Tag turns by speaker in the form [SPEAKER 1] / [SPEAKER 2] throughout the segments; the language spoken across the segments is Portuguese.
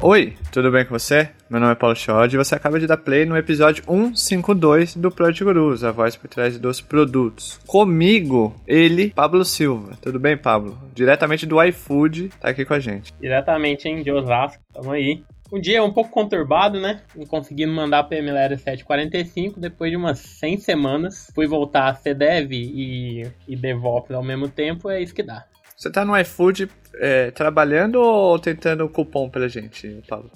[SPEAKER 1] Oi, tudo bem com você? Meu nome é Paulo Schod e você acaba de dar play no episódio 152 do Project Gurus, a voz por trás dos produtos. Comigo, ele, Pablo Silva. Tudo bem, Pablo? Diretamente do iFood, tá aqui com a gente.
[SPEAKER 2] Diretamente, hein, de Osasco, tamo aí. Um dia um pouco conturbado, né? Não conseguindo mandar a PMLR 745 depois de umas 100 semanas. Fui voltar a ser dev e, e DevOps ao mesmo tempo, é isso que dá.
[SPEAKER 1] Você tá no iFood é, trabalhando ou tentando cupom pra gente, Paulo?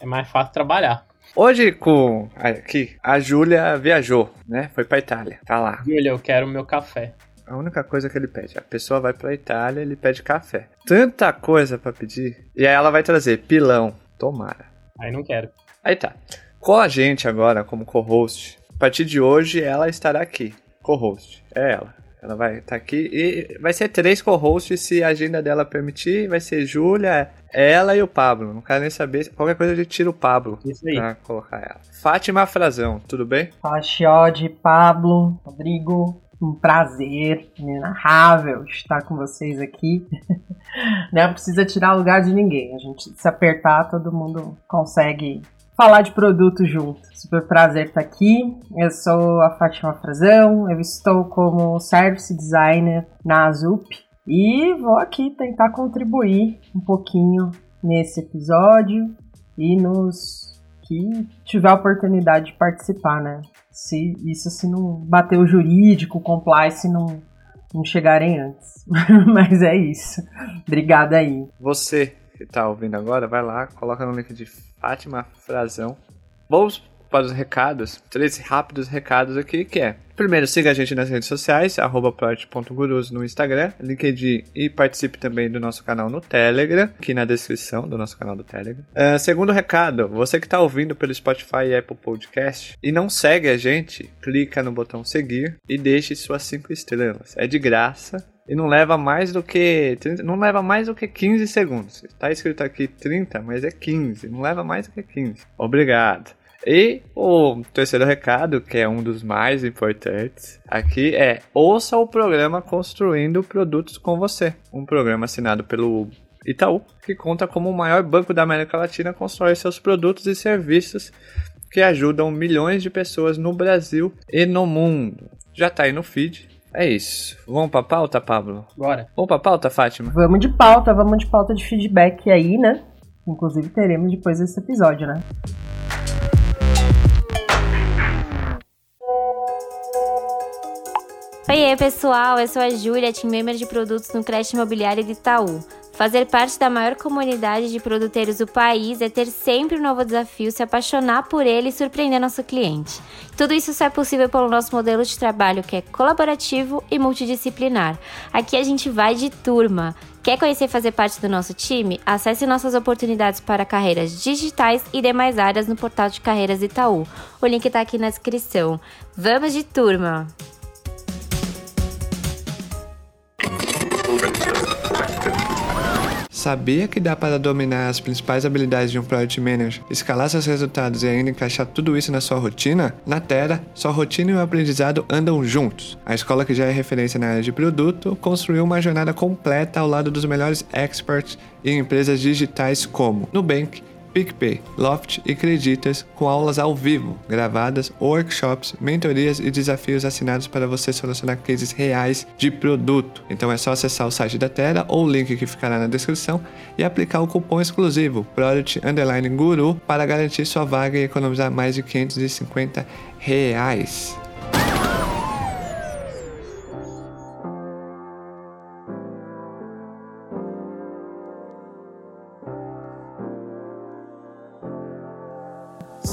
[SPEAKER 2] É mais fácil trabalhar.
[SPEAKER 1] Hoje com aqui a Júlia viajou, né? Foi pra Itália, tá lá.
[SPEAKER 2] Júlia, eu quero meu café.
[SPEAKER 1] A única coisa que ele pede, a pessoa vai pra Itália, ele pede café. Tanta coisa para pedir. E aí ela vai trazer pilão, tomara.
[SPEAKER 2] Aí não quero.
[SPEAKER 1] Aí tá. Com a gente agora como co-host, a partir de hoje ela estará aqui. Co-host, é ela. Ela vai estar tá aqui e vai ser três co-hosts se a agenda dela permitir. Vai ser Júlia, ela e o Pablo. Não quero nem saber. Qualquer coisa a gente tira o Pablo
[SPEAKER 2] Isso aí.
[SPEAKER 1] pra colocar ela. Fátima Frazão, tudo bem?
[SPEAKER 3] Fala, Chiode, Pablo, Rodrigo. Um prazer inenarrável estar com vocês aqui. Não precisa tirar lugar de ninguém. A gente se apertar, todo mundo consegue falar de produto junto. Super prazer estar aqui. Eu sou a Fátima Frazão, eu estou como Service Designer na Azup e vou aqui tentar contribuir um pouquinho nesse episódio e nos que tiver a oportunidade de participar, né? Se isso se não bater o jurídico, o compliance não não chegarem antes. Mas é isso. Obrigada aí.
[SPEAKER 1] Você que tá ouvindo agora, vai lá, coloca no link de Fátima Frazão. Vamos para os recados, três rápidos recados aqui, que é Primeiro, siga a gente nas redes sociais, arroba no Instagram, LinkedIn e participe também do nosso canal no Telegram, aqui na descrição do nosso canal do Telegram. Uh, segundo recado, você que está ouvindo pelo Spotify e Apple Podcast e não segue a gente, clica no botão seguir e deixe suas 5 estrelas. É de graça, e não leva mais do que 30, não leva mais do que 15 segundos. Está escrito aqui 30, mas é 15, não leva mais do que 15. Obrigado. E o terceiro recado, que é um dos mais importantes aqui, é ouça o programa Construindo Produtos com Você, um programa assinado pelo Itaú, que conta como o maior banco da América Latina a construir seus produtos e serviços que ajudam milhões de pessoas no Brasil e no mundo. Já tá aí no feed, é isso. Vamos pra pauta, Pablo?
[SPEAKER 2] Bora.
[SPEAKER 1] Vamos pra pauta, Fátima?
[SPEAKER 3] Vamos de pauta, vamos de pauta de feedback aí, né? Inclusive teremos depois desse episódio, né?
[SPEAKER 4] Oi, pessoal, eu sou a Júlia, team member de produtos no Crédito Imobiliário de Itaú. Fazer parte da maior comunidade de produtores do país é ter sempre um novo desafio, se apaixonar por ele e surpreender nosso cliente. Tudo isso só é possível pelo nosso modelo de trabalho que é colaborativo e multidisciplinar. Aqui a gente vai de turma. Quer conhecer e fazer parte do nosso time? Acesse nossas oportunidades para carreiras digitais e demais áreas no portal de carreiras Itaú. O link está aqui na descrição. Vamos de turma!
[SPEAKER 1] Sabia que dá para dominar as principais habilidades de um Product Manager, escalar seus resultados e ainda encaixar tudo isso na sua rotina? Na Terra, sua rotina e o aprendizado andam juntos. A escola que já é referência na área de produto construiu uma jornada completa ao lado dos melhores experts em empresas digitais como Nubank, PicPay, Loft e Creditas, com aulas ao vivo, gravadas, workshops, mentorias e desafios assinados para você solucionar cases reais de produto. Então é só acessar o site da Terra ou o link que ficará na descrição e aplicar o cupom exclusivo Product Underline Guru para garantir sua vaga e economizar mais de 550 reais.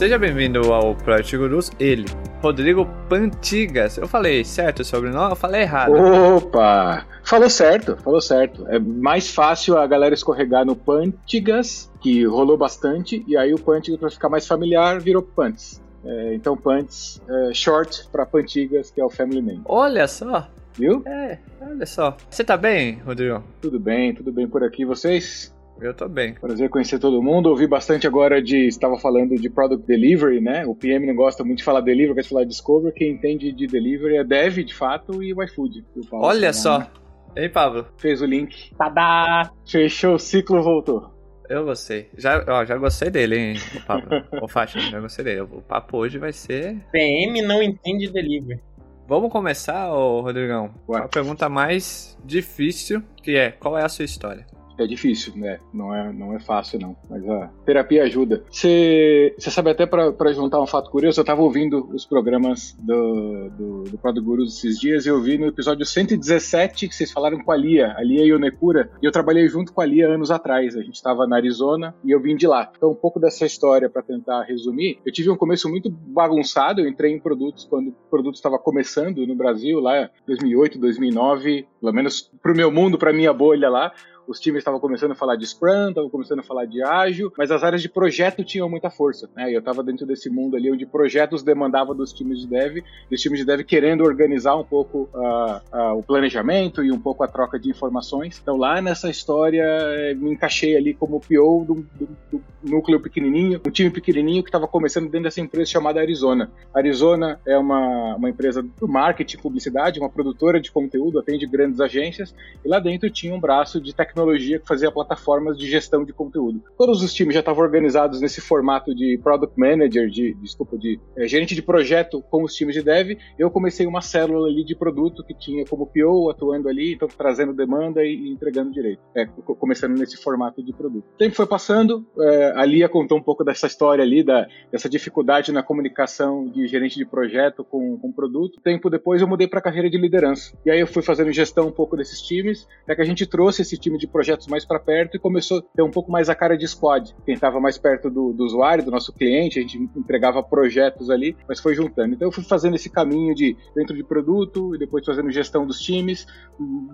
[SPEAKER 1] Seja bem-vindo ao Project Gurus, ele, Rodrigo Pantigas. Eu falei certo o sobrenome? Eu falei errado.
[SPEAKER 5] Opa! Falou certo, falou certo. É mais fácil a galera escorregar no Pantigas, que rolou bastante, e aí o Pantigas, para ficar mais familiar, virou Pants. É, então, Pants, é, short para Pantigas, que é o family name.
[SPEAKER 1] Olha só!
[SPEAKER 5] Viu?
[SPEAKER 1] É, olha só. Você tá bem, Rodrigo?
[SPEAKER 5] Tudo bem, tudo bem por aqui. Vocês?
[SPEAKER 1] Eu tô bem.
[SPEAKER 5] Prazer conhecer todo mundo. Ouvi bastante agora de. Estava falando de product delivery, né? O PM não gosta muito de falar delivery, gosta de falar discovery. Quem entende de delivery é dev, de fato, e o iFood.
[SPEAKER 1] Olha só. Hein, Pablo?
[SPEAKER 5] Fez o link.
[SPEAKER 2] Tadá!
[SPEAKER 5] Fechou o ciclo, voltou.
[SPEAKER 1] Eu gostei. Já, ó, já gostei dele, hein, o Pablo. o Fátima, já gostei dele. O papo hoje vai ser.
[SPEAKER 2] PM não entende delivery.
[SPEAKER 1] Vamos começar, ô Rodrigão? Com a pergunta mais difícil, que é: qual é a sua história?
[SPEAKER 5] É difícil, né? Não é, não é fácil, não. Mas a terapia ajuda. Você sabe, até para juntar um fato curioso, eu estava ouvindo os programas do, do, do Product Gurus esses dias e eu vi no episódio 117 que vocês falaram com a Lia, a Lia Yonekura, e eu trabalhei junto com a Lia anos atrás. A gente estava na Arizona e eu vim de lá. Então, um pouco dessa história para tentar resumir. Eu tive um começo muito bagunçado. Eu entrei em produtos quando o produto estava começando no Brasil, lá 2008, 2009, pelo menos para o meu mundo, para minha bolha lá os times estavam começando a falar de Scrum, estavam começando a falar de ágil, mas as áreas de projeto tinham muita força. Né? eu estava dentro desse mundo ali onde projetos demandavam dos times de dev, e os times de dev querendo organizar um pouco uh, uh, o planejamento e um pouco a troca de informações. Então lá nessa história eh, me encaixei ali como PO do, do, do núcleo pequenininho, um time pequenininho que estava começando dentro dessa empresa chamada Arizona. Arizona é uma, uma empresa do marketing, publicidade, uma produtora de conteúdo, atende grandes agências, e lá dentro tinha um braço de tecnologia tecnologia que fazia plataformas de gestão de conteúdo. Todos os times já estavam organizados nesse formato de product manager, de desculpa, de é, gerente de projeto com os times de dev. Eu comecei uma célula ali de produto que tinha como PO atuando ali, então trazendo demanda e, e entregando direito. É, começando nesse formato de produto. O tempo foi passando, é, a Lia contou um pouco dessa história ali, da, dessa dificuldade na comunicação de gerente de projeto com, com produto. Tempo depois eu mudei para a carreira de liderança. E aí eu fui fazendo gestão um pouco desses times, até que a gente trouxe esse time de de projetos mais para perto e começou a ter um pouco mais a cara de squad. Quem estava mais perto do, do, usuário, do nosso cliente, a gente entregava projetos ali, mas foi juntando. Então eu fui fazendo esse caminho de dentro de produto e depois fazendo gestão dos times,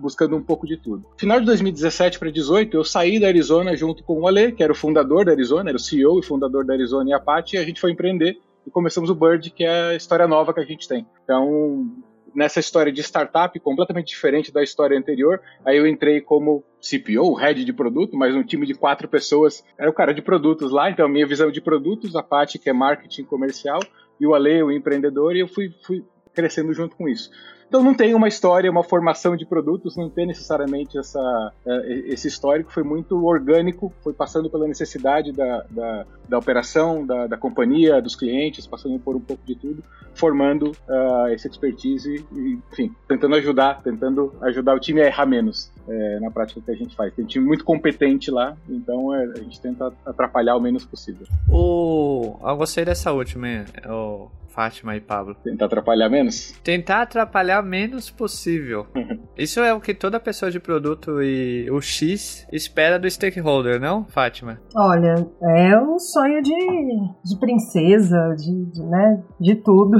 [SPEAKER 5] buscando um pouco de tudo. Final de 2017 para 2018, eu saí da Arizona junto com o Ale, que era o fundador da Arizona, era o CEO e fundador da Arizona e a Apache, e a gente foi empreender e começamos o Bird, que é a história nova que a gente tem. Então, nessa história de startup completamente diferente da história anterior. Aí eu entrei como CPO, head de produto, mas um time de quatro pessoas era o cara de produtos lá. Então, minha visão de produtos, a parte que é marketing comercial, e o Ale, o empreendedor, e eu fui, fui crescendo junto com isso. Então não tem uma história, uma formação de produtos, não tem necessariamente essa, é, esse histórico, foi muito orgânico, foi passando pela necessidade da, da, da operação, da, da, companhia, dos clientes, passando por um pouco de tudo, formando uh, essa expertise e, enfim, tentando ajudar, tentando ajudar o time a errar menos é, na prática que a gente faz. Tem um time muito competente lá, então é, a gente tenta atrapalhar o menos possível.
[SPEAKER 1] O... Eu gostei dessa última, o Fátima e Pablo.
[SPEAKER 5] Tentar atrapalhar menos?
[SPEAKER 1] Tentar atrapalhar menos possível. Isso é o que toda pessoa de produto e o X espera do stakeholder, não, Fátima?
[SPEAKER 3] Olha, é um sonho de, de princesa, de, de, né, de tudo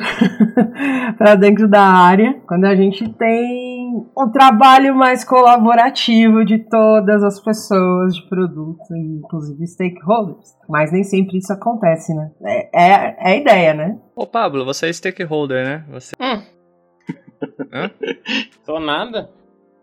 [SPEAKER 3] para dentro da área. Quando a gente tem um trabalho mais colaborativo de todas as pessoas de produto, inclusive stakeholders. Mas nem sempre isso acontece, né? É, é, é a ideia, né?
[SPEAKER 1] Ô Pablo, você é stakeholder, né? Você...
[SPEAKER 2] Hum. Hã? Sou nada.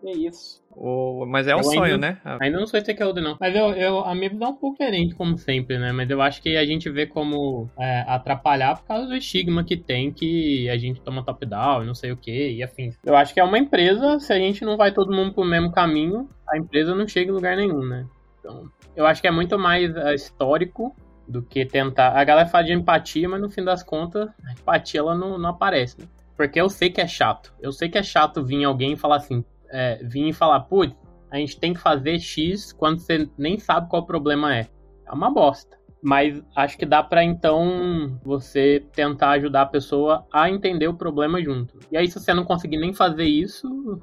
[SPEAKER 2] Que isso.
[SPEAKER 1] O, mas é um eu sonho,
[SPEAKER 2] ainda,
[SPEAKER 1] né?
[SPEAKER 2] Ainda não sou stakeholder, não. Mas eu, eu, a minha visão é um pouco diferente, como sempre, né? Mas eu acho que a gente vê como é, atrapalhar por causa do estigma que tem que a gente toma top-down e não sei o que e afim. Eu acho que é uma empresa, se a gente não vai todo mundo pro mesmo caminho, a empresa não chega em lugar nenhum, né? Então, eu acho que é muito mais uh, histórico do que tentar. A galera fala de empatia, mas no fim das contas, a empatia ela não, não aparece, né? Porque eu sei que é chato. Eu sei que é chato vir alguém e falar assim, é, vir e falar, putz, a gente tem que fazer X quando você nem sabe qual o problema é. É uma bosta. Mas acho que dá para então você tentar ajudar a pessoa a entender o problema junto. E aí, se você não conseguir nem fazer isso,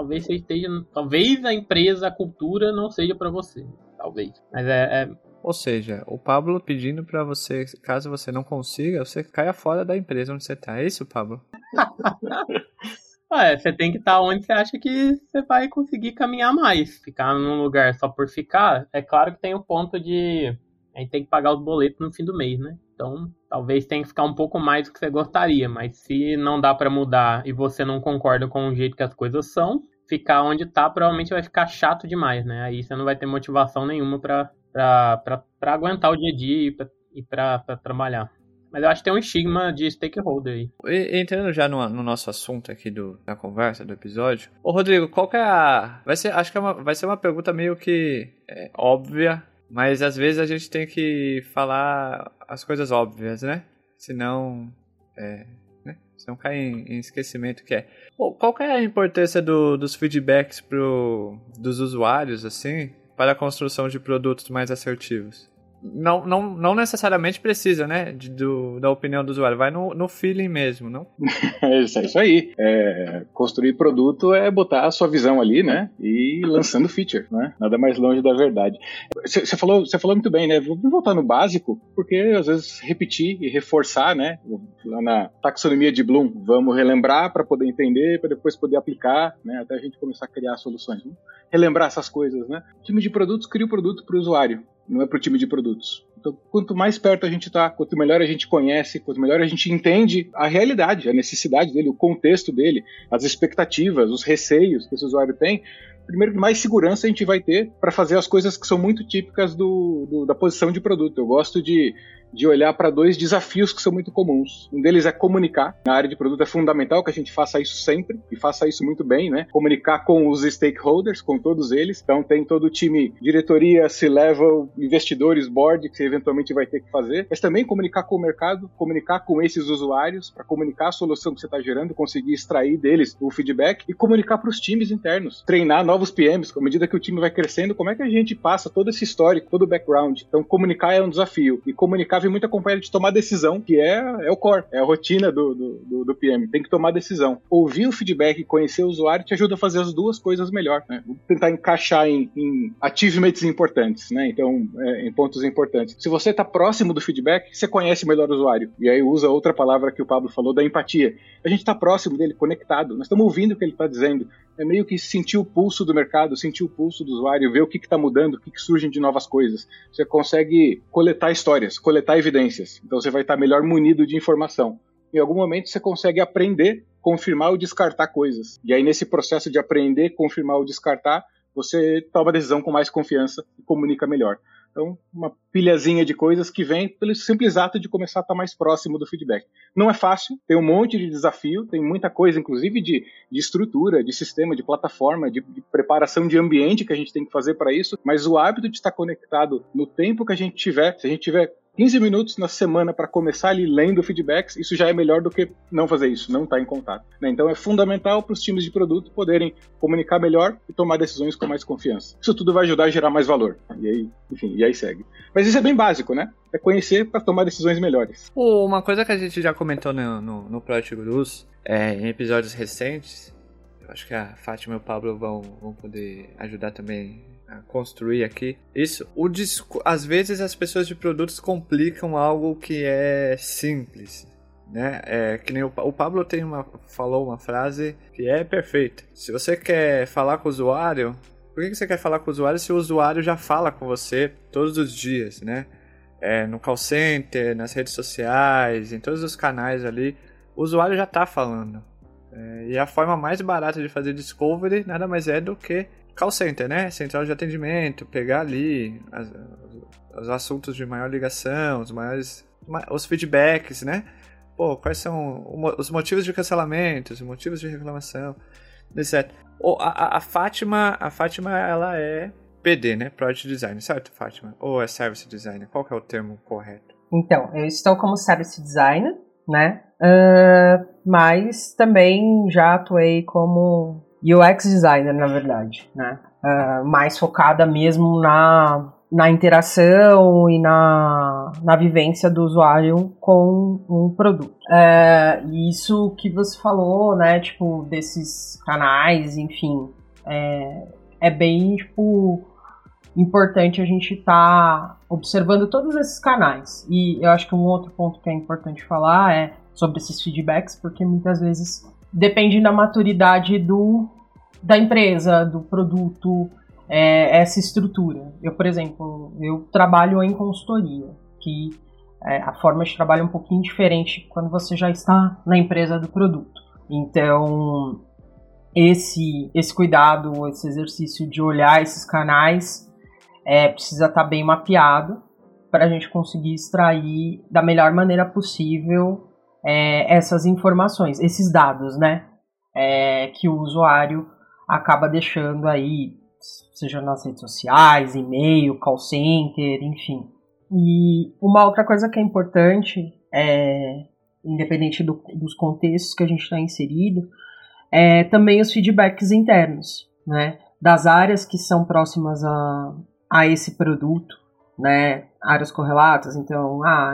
[SPEAKER 2] talvez você esteja. Talvez a empresa, a cultura não seja para você. Talvez. Mas é, é.
[SPEAKER 1] Ou seja, o Pablo pedindo para você, caso você não consiga, você caia fora da empresa onde você tá. É isso, Pablo?
[SPEAKER 2] É, você tem que estar tá onde você acha que você vai conseguir caminhar mais. Ficar num lugar só por ficar, é claro que tem o ponto de a gente tem que pagar os boletos no fim do mês, né? Então, talvez tenha que ficar um pouco mais do que você gostaria, mas se não dá para mudar e você não concorda com o jeito que as coisas são, ficar onde tá provavelmente vai ficar chato demais, né? Aí você não vai ter motivação nenhuma para aguentar o dia a dia e para trabalhar. Mas eu acho que tem um estigma de stakeholder aí.
[SPEAKER 1] Entrando já no, no, nosso assunto aqui do, da conversa, do episódio. Ô, Rodrigo, qual que é a. Vai ser, acho que é uma, vai ser uma pergunta meio que é, óbvia, Mas às vezes a gente tem que falar as coisas óbvias, né? Senão. É, né? Senão cai em, em esquecimento que é. Qual que é a importância do, dos feedbacks pro, dos usuários, assim, para a construção de produtos mais assertivos? Não, não, não necessariamente precisa, né, de, do, da opinião do usuário. Vai no, no feeling mesmo, não?
[SPEAKER 5] é isso aí. É, construir produto é botar a sua visão ali, né, e lançando feature, né? Nada mais longe da verdade. Você falou, você falou muito bem, né? Vamos voltar no básico, porque às vezes repetir e reforçar, né? Lá na taxonomia de Bloom, vamos relembrar para poder entender, para depois poder aplicar, né? Até a gente começar a criar soluções. Vamos relembrar essas coisas, né? O time de produtos cria o produto para o usuário não é para o time de produtos. Então, quanto mais perto a gente está, quanto melhor a gente conhece, quanto melhor a gente entende a realidade, a necessidade dele, o contexto dele, as expectativas, os receios que esse usuário tem, primeiro, mais segurança a gente vai ter para fazer as coisas que são muito típicas do, do, da posição de produto. Eu gosto de de olhar para dois desafios que são muito comuns. Um deles é comunicar. Na área de produto é fundamental que a gente faça isso sempre e faça isso muito bem, né? Comunicar com os stakeholders, com todos eles. Então tem todo o time, diretoria, C-level, investidores, board que você eventualmente vai ter que fazer. Mas também comunicar com o mercado, comunicar com esses usuários para comunicar a solução que você está gerando, conseguir extrair deles o feedback e comunicar para os times internos. Treinar novos PMs, à medida que o time vai crescendo, como é que a gente passa todo esse histórico, todo o background. Então comunicar é um desafio e comunicar vem muito acompanhado de tomar decisão, que é, é o core, é a rotina do, do, do, PM. Tem que tomar decisão. Ouvir o feedback conhecer o usuário te ajuda a fazer as duas coisas melhor. Né? Vou tentar encaixar em, em achievements importantes, né? Então, é, em pontos importantes. Se você está próximo do feedback, você conhece melhor o usuário. E aí usa outra palavra que o Pablo falou, da empatia. A gente está próximo dele, conectado. Nós estamos ouvindo o que ele está dizendo é meio que sentir o pulso do mercado, sentir o pulso do usuário, ver o que está mudando, o que, que surgem de novas coisas. Você consegue coletar histórias, coletar evidências. Então você vai estar tá melhor munido de informação. Em algum momento você consegue aprender, confirmar ou descartar coisas. E aí nesse processo de aprender, confirmar ou descartar, você toma a decisão com mais confiança e comunica melhor. Então, uma pilhazinha de coisas que vem pelo simples ato de começar a estar mais próximo do feedback. Não é fácil, tem um monte de desafio, tem muita coisa, inclusive de, de estrutura, de sistema, de plataforma, de, de, preparação de ambiente que a gente tem que fazer para isso, mas o hábito de estar conectado no tempo que a gente tiver, se a gente tiver 15 minutos na semana para começar ali lendo feedbacks, isso já é melhor do que não fazer isso, não estar tá em contato. Né? Então é fundamental para os times de produto poderem comunicar melhor e tomar decisões com mais confiança. Isso tudo vai ajudar a gerar mais valor. E aí, enfim, e aí segue. Mas isso é bem básico, né? É conhecer para tomar decisões melhores.
[SPEAKER 1] Uma coisa que a gente já comentou no, no, no Project Gurus, é, em episódios recentes, acho que a Fátima e o Pablo vão, vão poder ajudar também construir aqui. Isso, o disco, às vezes as pessoas de produtos complicam algo que é simples. Né? É, que nem o, o Pablo tem uma, falou uma frase que é perfeita. Se você quer falar com o usuário, por que você quer falar com o usuário se o usuário já fala com você todos os dias, né? É, no call center, nas redes sociais, em todos os canais ali, o usuário já está falando. É, e a forma mais barata de fazer discovery nada mais é do que call center, né? Central de atendimento, pegar ali as, os assuntos de maior ligação, os maiores os feedbacks, né? Pô, quais são os motivos de cancelamento, os motivos de reclamação, etc. Oh, a, a, Fátima, a Fátima, ela é PD, né? Product Design, certo, Fátima? Ou é Service Designer? Qual que é o termo correto?
[SPEAKER 3] Então, eu estou como Service Designer, né? Uh, mas também já atuei como UX designer, na verdade, né? Uh, mais focada mesmo na, na interação e na, na vivência do usuário com um produto. Uh, isso que você falou, né? Tipo, desses canais, enfim, é, é bem, tipo, importante a gente estar tá observando todos esses canais. E eu acho que um outro ponto que é importante falar é sobre esses feedbacks, porque muitas vezes depende da maturidade do, da empresa, do produto, é, essa estrutura. Eu, por exemplo, eu trabalho em consultoria, que é, a forma de trabalho é um pouquinho diferente quando você já está na empresa do produto. Então, esse, esse cuidado, esse exercício de olhar esses canais é, precisa estar bem mapeado para a gente conseguir extrair da melhor maneira possível é, essas informações, esses dados, né? É, que o usuário acaba deixando aí seja nas redes sociais, e-mail, call center, enfim. E uma outra coisa que é importante, é, independente do, dos contextos que a gente está inserido, é também os feedbacks internos, né? Das áreas que são próximas a, a esse produto, né? Áreas correlatas, então, ah,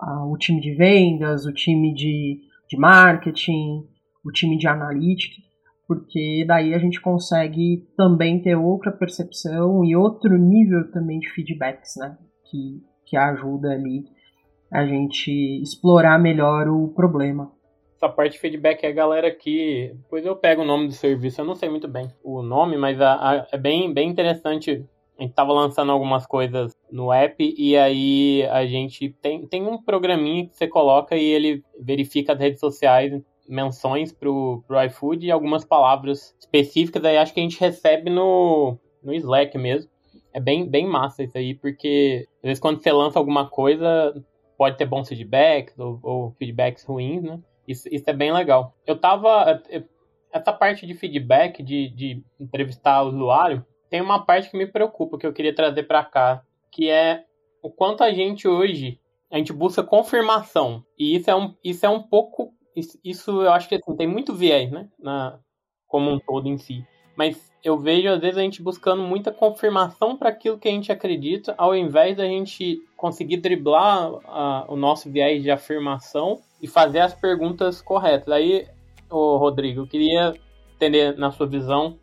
[SPEAKER 3] o time de vendas, o time de, de marketing, o time de analítica, porque daí a gente consegue também ter outra percepção e outro nível também de feedbacks, né? Que, que ajuda ali a gente explorar melhor o problema.
[SPEAKER 2] Essa parte de feedback é a galera que. Depois eu pego o nome do serviço, eu não sei muito bem o nome, mas a, a, é bem, bem interessante gente tava lançando algumas coisas no app e aí a gente tem, tem um programinha que você coloca e ele verifica as redes sociais, menções pro, pro iFood e algumas palavras específicas, aí acho que a gente recebe no, no Slack mesmo. É bem, bem massa isso aí, porque às vezes quando você lança alguma coisa, pode ter bons feedbacks ou, ou feedbacks ruins, né? Isso, isso é bem legal. Eu tava. Essa parte de feedback, de, de entrevistar o usuário, tem uma parte que me preocupa, que eu queria trazer para cá, que é o quanto a gente hoje a gente busca confirmação. E isso é um, isso é um pouco. Isso, eu acho que assim, tem muito viés, né? Na, como um todo em si. Mas eu vejo, às vezes, a gente buscando muita confirmação para aquilo que a gente acredita, ao invés da gente conseguir driblar o nosso viés de afirmação e fazer as perguntas corretas. Aí, ô, Rodrigo, eu queria entender, na sua visão,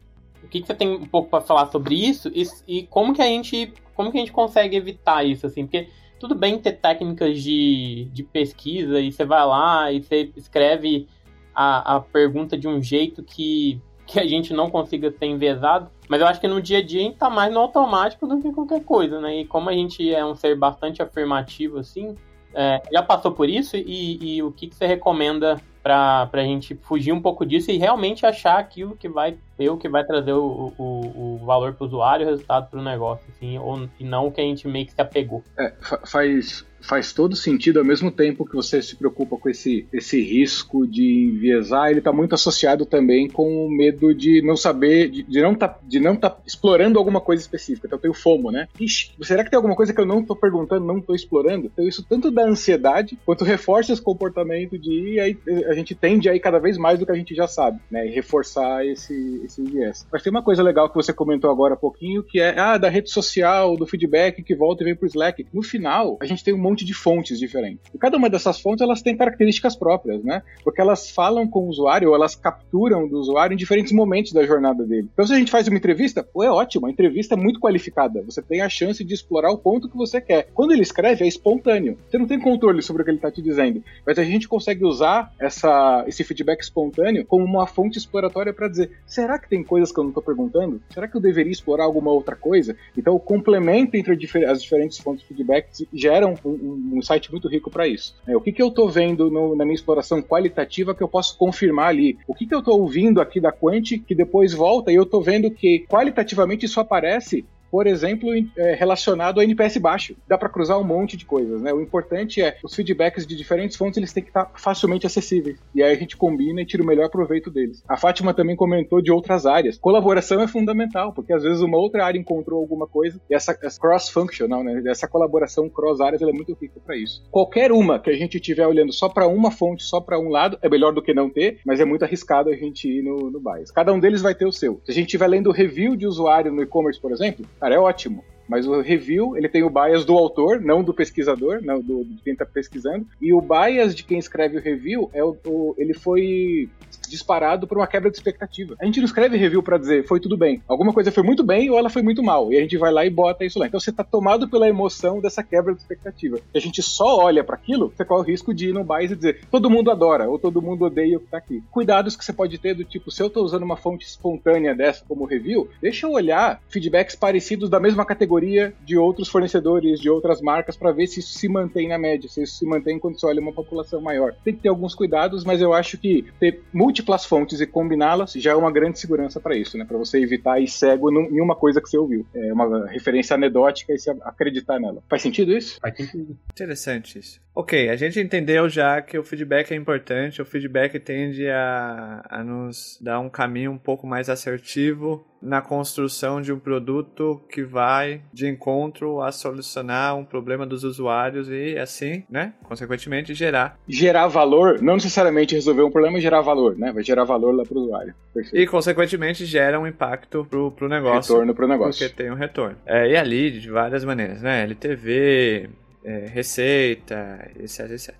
[SPEAKER 2] o que, que você tem um pouco para falar sobre isso? E, e, como que a gente como que a gente consegue evitar isso assim? Porque tudo bem ter técnicas de, de pesquisa e você vai lá e você escreve a, a pergunta de um jeito que, que a gente não consiga ser envezado mas eu acho que no dia a dia a gente tá mais no automático do que qualquer coisa né? E como a gente é um ser bastante afirmativo assim é, já passou por isso? E, e o que, que você recomenda para a gente fugir um pouco disso e realmente achar aquilo que vai ser o que vai trazer o, o, o valor para o usuário, o resultado para o negócio, assim, ou, e não o que a gente meio que se apegou.
[SPEAKER 5] É, faz, faz todo sentido ao mesmo tempo que você se preocupa com esse, esse risco de enviesar, ele está muito associado também com o medo de não saber, de, de não tá, não tá explorando alguma coisa específica. Então tem o FOMO, né? Ixi, será que tem alguma coisa que eu não estou perguntando, não estou explorando? Então isso tanto dá ansiedade quanto reforça esse comportamento de aí a gente tende a ir cada vez mais do que a gente já sabe, né? E reforçar esse, esse viés. Mas tem uma coisa legal que você comentou agora há pouquinho, que é ah, da rede social, do feedback que volta e vem pro Slack. No final, a gente tem um de fontes diferentes. E cada uma dessas fontes elas têm características próprias, né? Porque elas falam com o usuário ou elas capturam do usuário em diferentes momentos da jornada dele. Então, se a gente faz uma entrevista, pô, é ótimo, a entrevista é muito qualificada. Você tem a chance de explorar o ponto que você quer. Quando ele escreve, é espontâneo. Você não tem controle sobre o que ele está te dizendo. Mas a gente consegue usar essa, esse feedback espontâneo como uma fonte exploratória para dizer: será que tem coisas que eu não estou perguntando? Será que eu deveria explorar alguma outra coisa? Então, o complemento entre as diferentes fontes de feedback geram um, um, um site muito rico para isso. É, o que, que eu estou vendo no, na minha exploração qualitativa que eu posso confirmar ali? O que, que eu estou ouvindo aqui da Quant que depois volta e eu estou vendo que qualitativamente isso aparece por exemplo, é, relacionado ao NPS baixo. Dá para cruzar um monte de coisas, né? O importante é os feedbacks de diferentes fontes, eles têm que estar facilmente acessíveis. E aí a gente combina e tira o melhor proveito deles. A Fátima também comentou de outras áreas. Colaboração é fundamental, porque às vezes uma outra área encontrou alguma coisa e essa, essa cross-functional, né? Essa colaboração cross-áreas, é muito rica para isso. Qualquer uma que a gente estiver olhando só para uma fonte, só para um lado, é melhor do que não ter, mas é muito arriscado a gente ir no, no bias. Cada um deles vai ter o seu. Se a gente estiver lendo review de usuário no e-commerce, por exemplo, Cara, é ótimo. Mas o review, ele tem o bias do autor, não do pesquisador, não do, de quem está pesquisando. E o bias de quem escreve o review, é o, o ele foi disparado por uma quebra de expectativa. A gente não escreve review para dizer foi tudo bem. Alguma coisa foi muito bem ou ela foi muito mal. E a gente vai lá e bota isso lá. Então você tá tomado pela emoção dessa quebra de expectativa. E a gente só olha para aquilo, você corre o risco de ir no bias e dizer todo mundo adora ou todo mundo odeia o que tá aqui. Cuidados que você pode ter do tipo, se eu tô usando uma fonte espontânea dessa como review, deixa eu olhar feedbacks parecidos da mesma categoria de outros fornecedores, de outras marcas, para ver se isso se mantém na média, se isso se mantém quando você olha uma população maior. Tem que ter alguns cuidados, mas eu acho que ter múltiplas múltiplas fontes e combiná-las já é uma grande segurança para isso, né? Para você evitar ir cego em uma coisa que você ouviu. É uma referência anedótica e se acreditar nela. Faz sentido isso?
[SPEAKER 2] Faz sentido.
[SPEAKER 1] Interessante isso. Ok, a gente entendeu já que o feedback é importante, o feedback tende a, a nos dar um caminho um pouco mais assertivo na construção de um produto que vai de encontro a solucionar um problema dos usuários e assim, né, consequentemente gerar.
[SPEAKER 5] Gerar valor, não necessariamente resolver um problema, gerar valor, né, vai gerar valor lá para o usuário.
[SPEAKER 1] Perfeito. E consequentemente gera um impacto pro, pro negócio.
[SPEAKER 5] Retorno pro negócio.
[SPEAKER 1] Porque tem um retorno. É, e ali de várias maneiras, né, LTV, é, receita, etc, etc.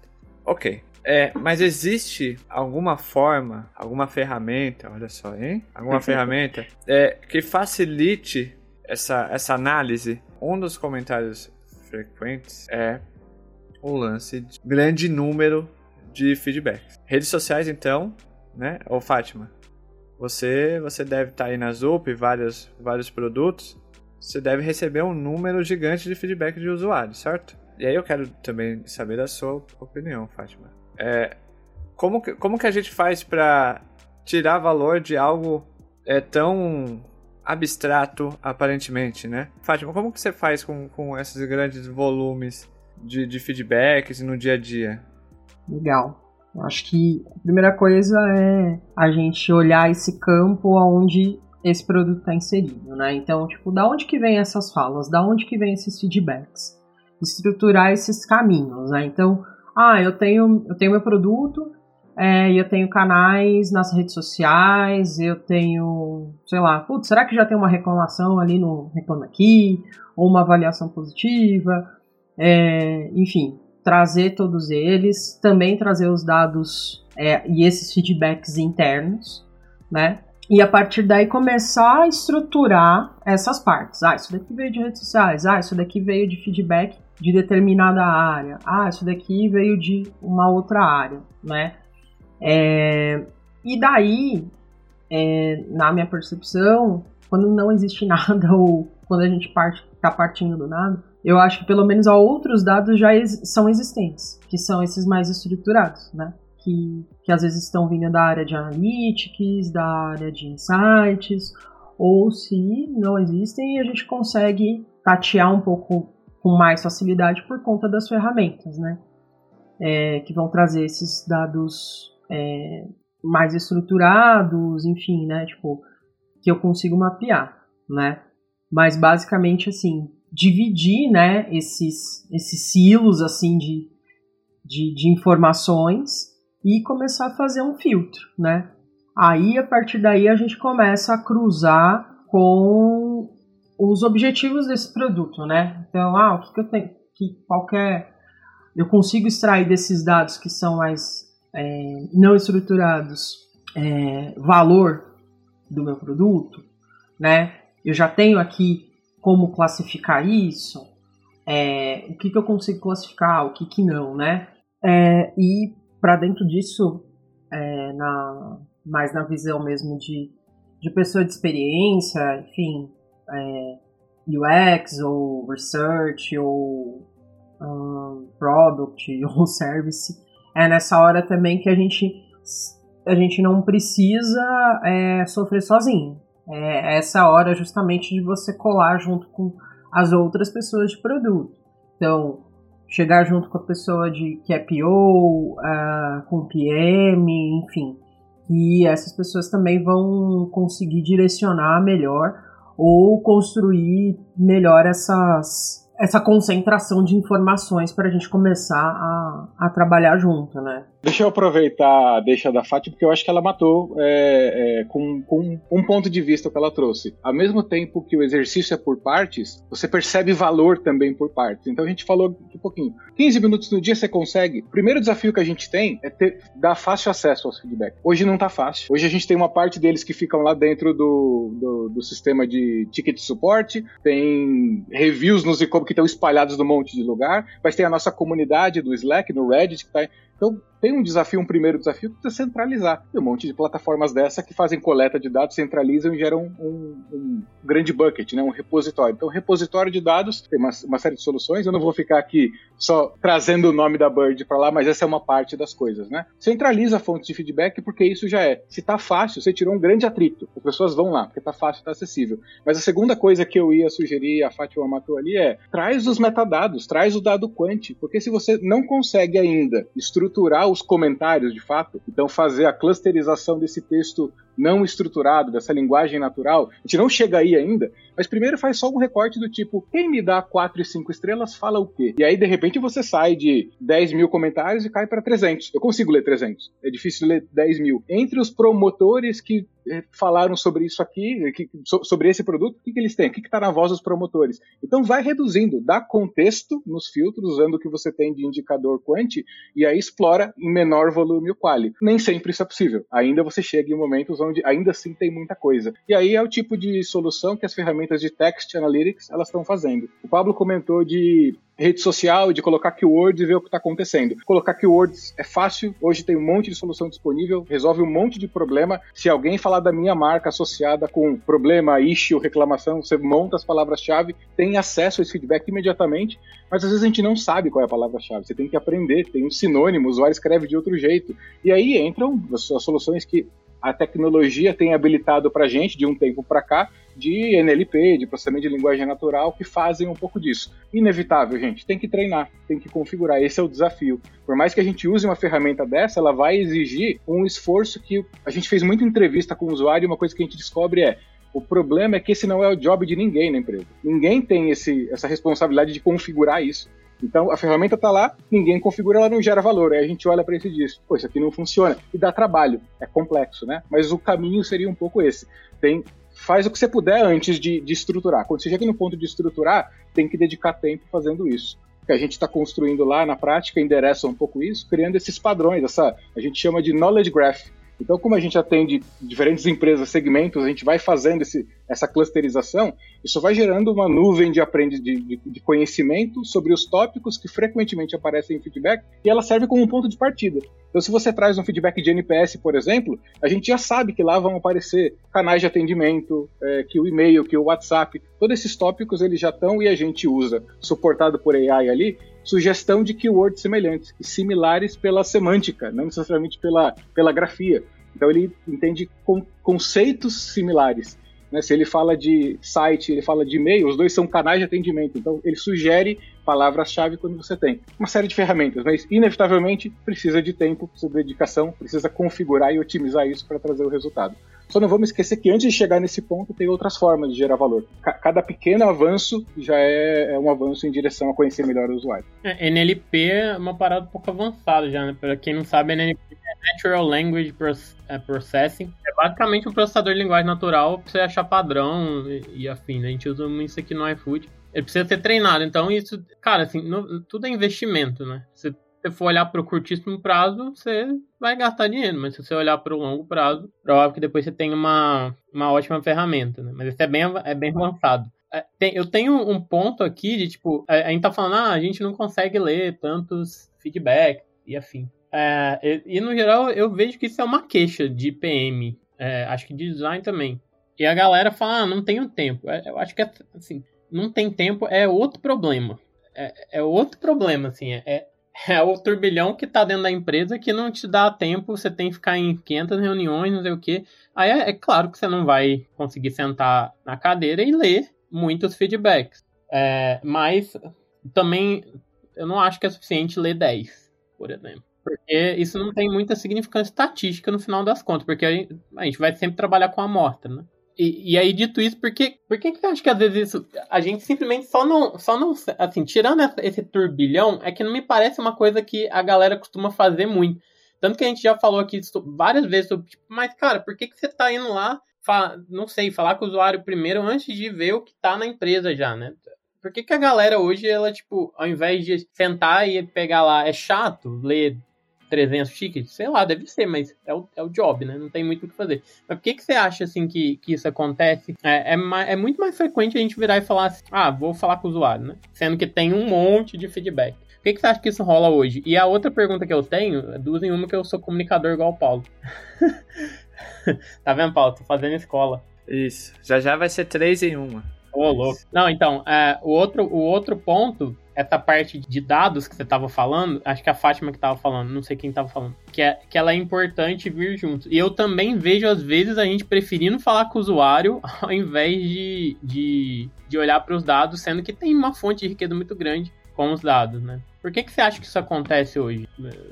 [SPEAKER 1] Ok. É, mas existe alguma forma, alguma ferramenta, olha só, hein? Alguma ferramenta é, que facilite essa, essa análise? Um dos comentários frequentes é o lance de grande número de feedbacks. Redes sociais, então, né? Ô Fátima, você, você deve estar tá aí na Zup, vários, vários produtos, você deve receber um número gigante de feedback de usuários, certo? E aí eu quero também saber da sua opinião, Fátima. É, como, que, como que a gente faz para tirar valor de algo é, tão abstrato, aparentemente, né? Fátima, como que você faz com, com esses grandes volumes de, de feedbacks no dia a dia?
[SPEAKER 3] Legal. Eu acho que a primeira coisa é a gente olhar esse campo onde esse produto está inserido, né? Então, tipo, da onde que vem essas falas? Da onde que vem esses feedbacks? Estruturar esses caminhos, né? Então, ah, eu tenho, eu tenho meu produto, é, eu tenho canais nas redes sociais, eu tenho, sei lá, putz, será que já tem uma reclamação ali no Reclama Aqui, ou uma avaliação positiva, é, enfim, trazer todos eles, também trazer os dados é, e esses feedbacks internos, né? E a partir daí começar a estruturar essas partes. Ah, isso daqui veio de redes sociais. Ah, isso daqui veio de feedback de determinada área. Ah, isso daqui veio de uma outra área, né? É, e daí, é, na minha percepção, quando não existe nada ou quando a gente parte, tá partindo do nada, eu acho que pelo menos outros dados já ex são existentes, que são esses mais estruturados, né? Que, que às vezes estão vindo da área de analytics, da área de insights, ou se não existem, a gente consegue tatear um pouco com mais facilidade por conta das ferramentas, né? É, que vão trazer esses dados é, mais estruturados, enfim, né? Tipo, que eu consigo mapear, né? Mas basicamente, assim, dividir, né, esses, esses silos, assim, de, de, de informações e começar a fazer um filtro, né? Aí, a partir daí, a gente começa a cruzar com os objetivos desse produto, né? Então, ah, o que, que eu tenho, que qualquer eu consigo extrair desses dados que são mais é, não estruturados é, valor do meu produto, né? Eu já tenho aqui como classificar isso, é, o que, que eu consigo classificar, o que, que não, né? É, e para dentro disso, é, na, mais na visão mesmo de, de pessoa de experiência, enfim, é, UX ou Research ou um, Product ou Service, é nessa hora também que a gente, a gente não precisa é, sofrer sozinho. É essa hora justamente de você colar junto com as outras pessoas de produto. Então, chegar junto com a pessoa de que é PO, uh, com PM, enfim. E essas pessoas também vão conseguir direcionar melhor ou construir melhor essas essa concentração de informações para a gente começar a, a trabalhar junto, né?
[SPEAKER 5] Deixa eu aproveitar a deixa da Fátima, porque eu acho que ela matou é, é, com, com, um ponto de vista que ela trouxe. Ao mesmo tempo que o exercício é por partes, você percebe valor também por partes. Então a gente falou um pouquinho. 15 minutos no dia você consegue. O primeiro desafio que a gente tem é ter, dar fácil acesso aos feedback. Hoje não está fácil. Hoje a gente tem uma parte deles que ficam lá dentro do, do, do sistema de ticket de suporte, tem reviews nos e-commerce que estão espalhados num monte de lugar, mas tem a nossa comunidade do Slack, no Reddit, que está Então, tem um desafio, um primeiro desafio, que é centralizar. Tem um monte de plataformas dessa que fazem coleta de dados, centralizam e geram um, um grande bucket, né, um repositório. Então, repositório de dados tem uma, uma, série de soluções. Eu não vou ficar aqui só trazendo o nome da Bird para lá, mas essa é uma parte das coisas, né? Centraliza a fonte de feedback porque isso já é. Se tá fácil, você tirou um grande atrito. As pessoas vão lá, porque tá fácil, tá acessível. Mas a segunda coisa que eu ia sugerir, a Fátima matou ali, é traz os metadados, traz o dado quant, porque se você não consegue ainda estruturar os comentários de fato, então fazer a clusterização desse texto não estruturado, dessa linguagem natural, a gente não chega aí ainda, mas primeiro faz só um recorte do tipo, quem me dá 4 e 5 estrelas fala o quê? E aí, de repente, você sai de 10 mil comentários e cai para 300. Eu consigo ler 300. É difícil ler 10 mil. Entre os promotores que eh, falaram sobre isso aqui, que, sobre esse produto, o que, que eles têm? O que está na voz dos promotores? Então vai reduzindo, dá contexto nos filtros, usando o que você tem de indicador quant, e aí explora em menor volume o quali. Nem sempre isso é possível. Ainda você chega em momentos onde ainda assim tem muita coisa. E aí é o tipo de solução que as ferramentas de text analytics elas estão fazendo. O Pablo comentou de rede social, de colocar keywords e ver o que está acontecendo. Colocar keywords é fácil, hoje tem um monte de solução disponível, resolve um monte de problema. Se alguém falar da minha marca associada com problema, issue, reclamação, você monta as palavras-chave, tem acesso a esse feedback imediatamente, mas às vezes a gente não sabe qual é a palavra-chave, você tem que aprender, tem um sinônimo, o usuário escreve de outro jeito. E aí entram as soluções que a tecnologia tem habilitado para gente de um tempo para cá de NLP, de processamento de linguagem natural, que fazem um pouco disso. Inevitável, gente, tem que treinar, tem que configurar, esse é o desafio. Por mais que a gente use uma ferramenta dessa, ela vai exigir um esforço que a gente fez muita entrevista com o usuário e uma coisa que a gente descobre é o problema é que esse não é o job de ninguém na empresa. Ninguém tem esse, essa responsabilidade de configurar isso. Então a ferramenta está lá, ninguém configura, ela não gera valor. Aí a gente olha para isso e diz: pô, isso aqui não funciona. E dá trabalho, é complexo, né? Mas o caminho seria um pouco esse. Tem faz o que você puder antes de, de, estruturar. Quando você chega no ponto de estruturar, tem que dedicar tempo fazendo isso. Que a gente está construindo lá na prática endereça um pouco isso, criando esses padrões, essa a gente chama de knowledge graph. Então, como a gente atende diferentes empresas, segmentos, a gente vai fazendo esse, essa clusterização, isso vai gerando uma nuvem de, aprende, de, de, de, conhecimento sobre os tópicos que frequentemente aparecem em feedback e ela serve como um ponto de partida. Então, se você traz um feedback de NPS, por exemplo, a gente já sabe que lá vão aparecer canais de atendimento, é, que o e-mail, que o WhatsApp, todos esses tópicos eles já estão e a gente usa, suportado por AI ali, sugestão de keywords semelhantes similares pela semântica, não necessariamente pela, pela grafia. Então ele entende con conceitos similares. Né? Se ele fala de site, ele fala de e-mail, os dois são canais de atendimento. Então ele sugere palavras-chave quando você tem uma série de ferramentas, mas inevitavelmente precisa de tempo, precisa de dedicação, precisa configurar e otimizar isso para trazer o resultado. Só não vamos esquecer que antes de chegar nesse ponto tem outras formas de gerar valor. Cada pequeno avanço já é, é um avanço em direção a conhecer melhor o usuário.
[SPEAKER 2] É, NLP é uma parada um pouco avançada já, né? Para quem não sabe, NLP é Natural Language é, Processing. É basicamente um processador de linguagem natural para você achar padrão e, e afim. Né? A gente usa isso aqui no iFood. Ele precisa ser treinado. Então, isso, cara, assim, no, tudo é investimento, né? Você você for olhar para o curtíssimo prazo, você vai gastar dinheiro, mas se você olhar para o longo prazo, provável que depois você tenha uma, uma ótima ferramenta, né? Mas isso é bem, é bem avançado. É, tem, eu tenho um ponto aqui de, tipo, a, a, gente tá falando, ah, a gente não consegue ler tantos feedback e afim. É, e, e, no geral, eu vejo que isso é uma queixa de PM, é, acho que de design também. E a galera fala, ah, não tenho tempo. É, eu acho que, é, assim, não tem tempo é outro problema. É, é outro problema, assim, é, é o turbilhão que tá dentro da empresa que não te dá tempo, você tem que ficar em 500 reuniões, não sei o que. Aí é, é, claro que você não vai conseguir sentar na cadeira e ler muitos feedbacks. É, mas também eu não acho que é suficiente ler 10, por exemplo. Porque isso não tem muita significância estatística no final das contas, porque a gente, vai sempre trabalhar com a amostra, né? E, e, aí, dito isso, por que, por que, que você acha que às vezes isso, a gente simplesmente só não, só não. Assim, tirando esse turbilhão, é que não me parece uma coisa que a galera costuma fazer muito. Tanto que a gente já falou aqui várias vezes sobre, tipo, mas cara, por que, que você tá indo lá, não sei, falar com o usuário primeiro antes de ver o que tá na empresa já, né? Por que, que a galera hoje, ela, tipo, ao invés de sentar e pegar lá, é chato ler 300 tickets? Sei lá, deve ser, mas é o, é o job, né? Não tem muito o que fazer. Mas por que, que você acha, assim, que, que isso acontece? É, é, é muito mais frequente a gente virar e falar assim, ah, vou falar com o usuário, né? Sendo que tem um monte de feedback. Por que, que você acha que isso rola hoje? E a outra pergunta que eu tenho, duas em uma que eu sou comunicador igual o Paulo. tá vendo, Paulo? Tô fazendo escola.
[SPEAKER 1] Isso. Já já vai ser três em uma.
[SPEAKER 2] Ô, oh, louco. Não, então, é, o, outro, o outro ponto, essa parte de dados que você estava falando, acho que a Fátima que estava falando, não sei quem estava falando, que, é, que ela é importante vir junto. E eu também vejo, às vezes, a gente preferindo falar com o usuário ao invés de, de, de olhar para os dados, sendo que tem uma fonte de riqueza muito grande com os dados, né? Por que, que você acha que isso acontece hoje,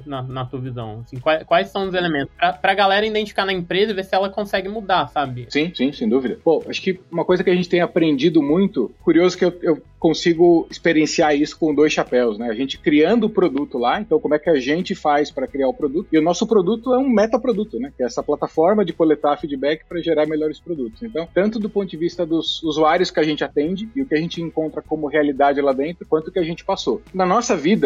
[SPEAKER 2] na, na tua visão? Assim, quais, quais, são os elementos? Pra, pra galera identificar na empresa e ver se ela consegue mudar, sabe?
[SPEAKER 5] Sim, sim, sem dúvida. Bom, acho que uma coisa que a gente tem aprendido muito, curioso que eu, eu consigo experienciar isso com dois chapéus, né? A gente criando o produto lá, então como é que a gente faz para criar o produto? E o nosso produto é um metaproduto, né? Que é essa plataforma de coletar feedback para gerar melhores produtos. Então, tanto do ponto de vista dos usuários que a gente atende e o que a gente encontra como realidade lá dentro, quanto o que a gente passou. Na nossa vida,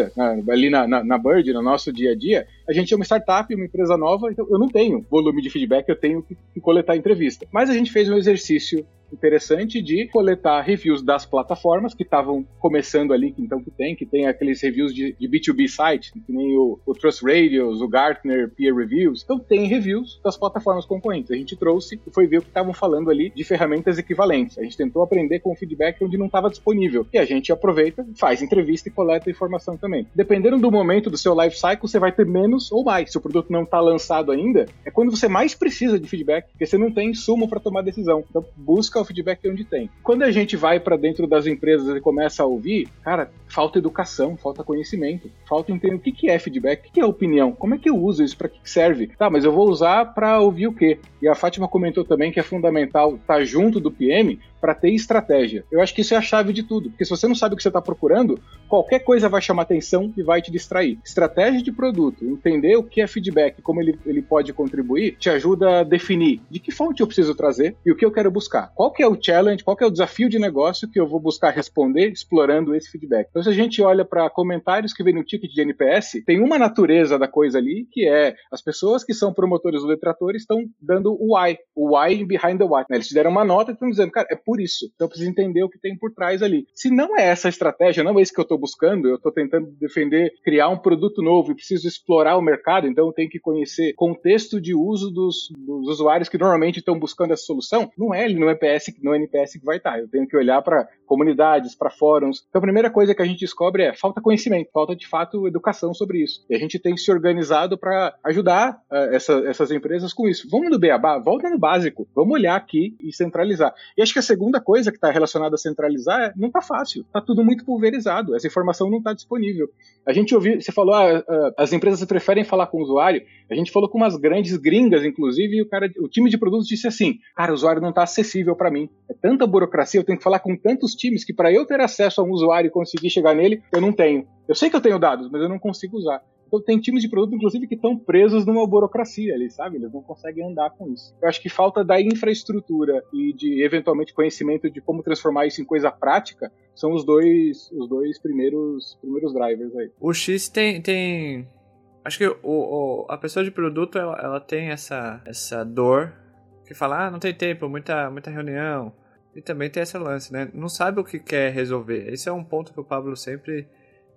[SPEAKER 5] ali na, na, na Bird, no nosso dia a dia, a gente é uma startup, uma empresa nova, então eu não tenho volume de feedback, eu tenho que, que coletar entrevista. Mas a gente fez um exercício interessante de coletar reviews das plataformas que estavam começando ali, então que tem, que tem aqueles reviews de, de B2B site, que nem o, o Trust Radios, o Gartner Peer Reviews. Então tem reviews das plataformas concorrentes. A gente trouxe e foi ver o que estavam falando ali de ferramentas equivalentes. A gente tentou aprender com feedback onde não estava disponível. E a gente aproveita, faz entrevista e coleta informação também. Dependendo do momento do seu life cycle, você vai ter menos ou mais. Se o produto não está lançado ainda, é quando você mais precisa de feedback, porque você não tem insumo para tomar decisão. Então busca o feedback onde tem. Quando a gente vai para dentro das empresas e começa a ouvir, cara, falta educação, falta conhecimento, falta entender o que, que é feedback, o que é opinião, como é que eu uso isso, para que serve? Tá, mas eu vou usar para ouvir o quê? E a Fátima comentou também que é fundamental estar tá junto do PM para ter estratégia. Eu acho que isso é a chave de tudo, porque se você não sabe o que você está procurando, qualquer coisa vai chamar atenção e vai te distrair. Estratégia de produto, entender o que é feedback, como ele, ele pode contribuir, te ajuda a definir de que fonte eu preciso trazer e o que eu quero buscar. Qual que é o challenge, qual que é o desafio de negócio que eu vou buscar responder explorando esse feedback. Então, se a gente olha para comentários que vem no ticket de NPS, tem uma natureza da coisa ali que é as pessoas que são promotores ou detratores estão dando o why, o why behind the why. Né? Eles fizeram uma nota e estão dizendo, cara, é por isso. Então eu preciso entender o que tem por trás ali. Se não é essa estratégia, não é isso que eu estou buscando, eu estou tentando defender, criar um produto novo e preciso explorar o mercado, então eu tenho que conhecer contexto de uso dos, dos usuários que normalmente estão buscando essa solução, não é no EPS, no NPS que vai estar. Eu tenho que olhar para comunidades, para fóruns. Então a primeira coisa que a gente descobre é falta conhecimento, falta de fato educação sobre isso. E a gente tem se organizado para ajudar uh, essa, essas empresas com isso. Vamos no beabá, volta no básico, vamos olhar aqui e centralizar. E acho que a segunda coisa que está relacionada a centralizar é não está fácil, está tudo muito pulverizado, essa informação não está disponível. A gente ouviu, você falou, ah, ah, as empresas preferem falar com o usuário, a gente falou com umas grandes gringas, inclusive, e o, cara, o time de produtos disse assim, cara, o usuário não está acessível para mim, é tanta burocracia, eu tenho que falar com tantos times que para eu ter acesso a um usuário e conseguir chegar nele, eu não tenho. Eu sei que eu tenho dados, mas eu não consigo usar. Então tem times de produto, inclusive, que estão presos numa burocracia ali, sabe? Eles não conseguem andar com isso. Eu acho que falta da infraestrutura e de, eventualmente, conhecimento de como transformar isso em coisa prática são os dois, os dois primeiros, primeiros drivers aí.
[SPEAKER 1] O X tem, tem acho que o, o, a pessoa de produto ela, ela, tem essa, essa dor que fala, ah, não tem tempo, muita, muita reunião. E também tem esse lance, né? Não sabe o que quer resolver. Esse é um ponto que o Pablo sempre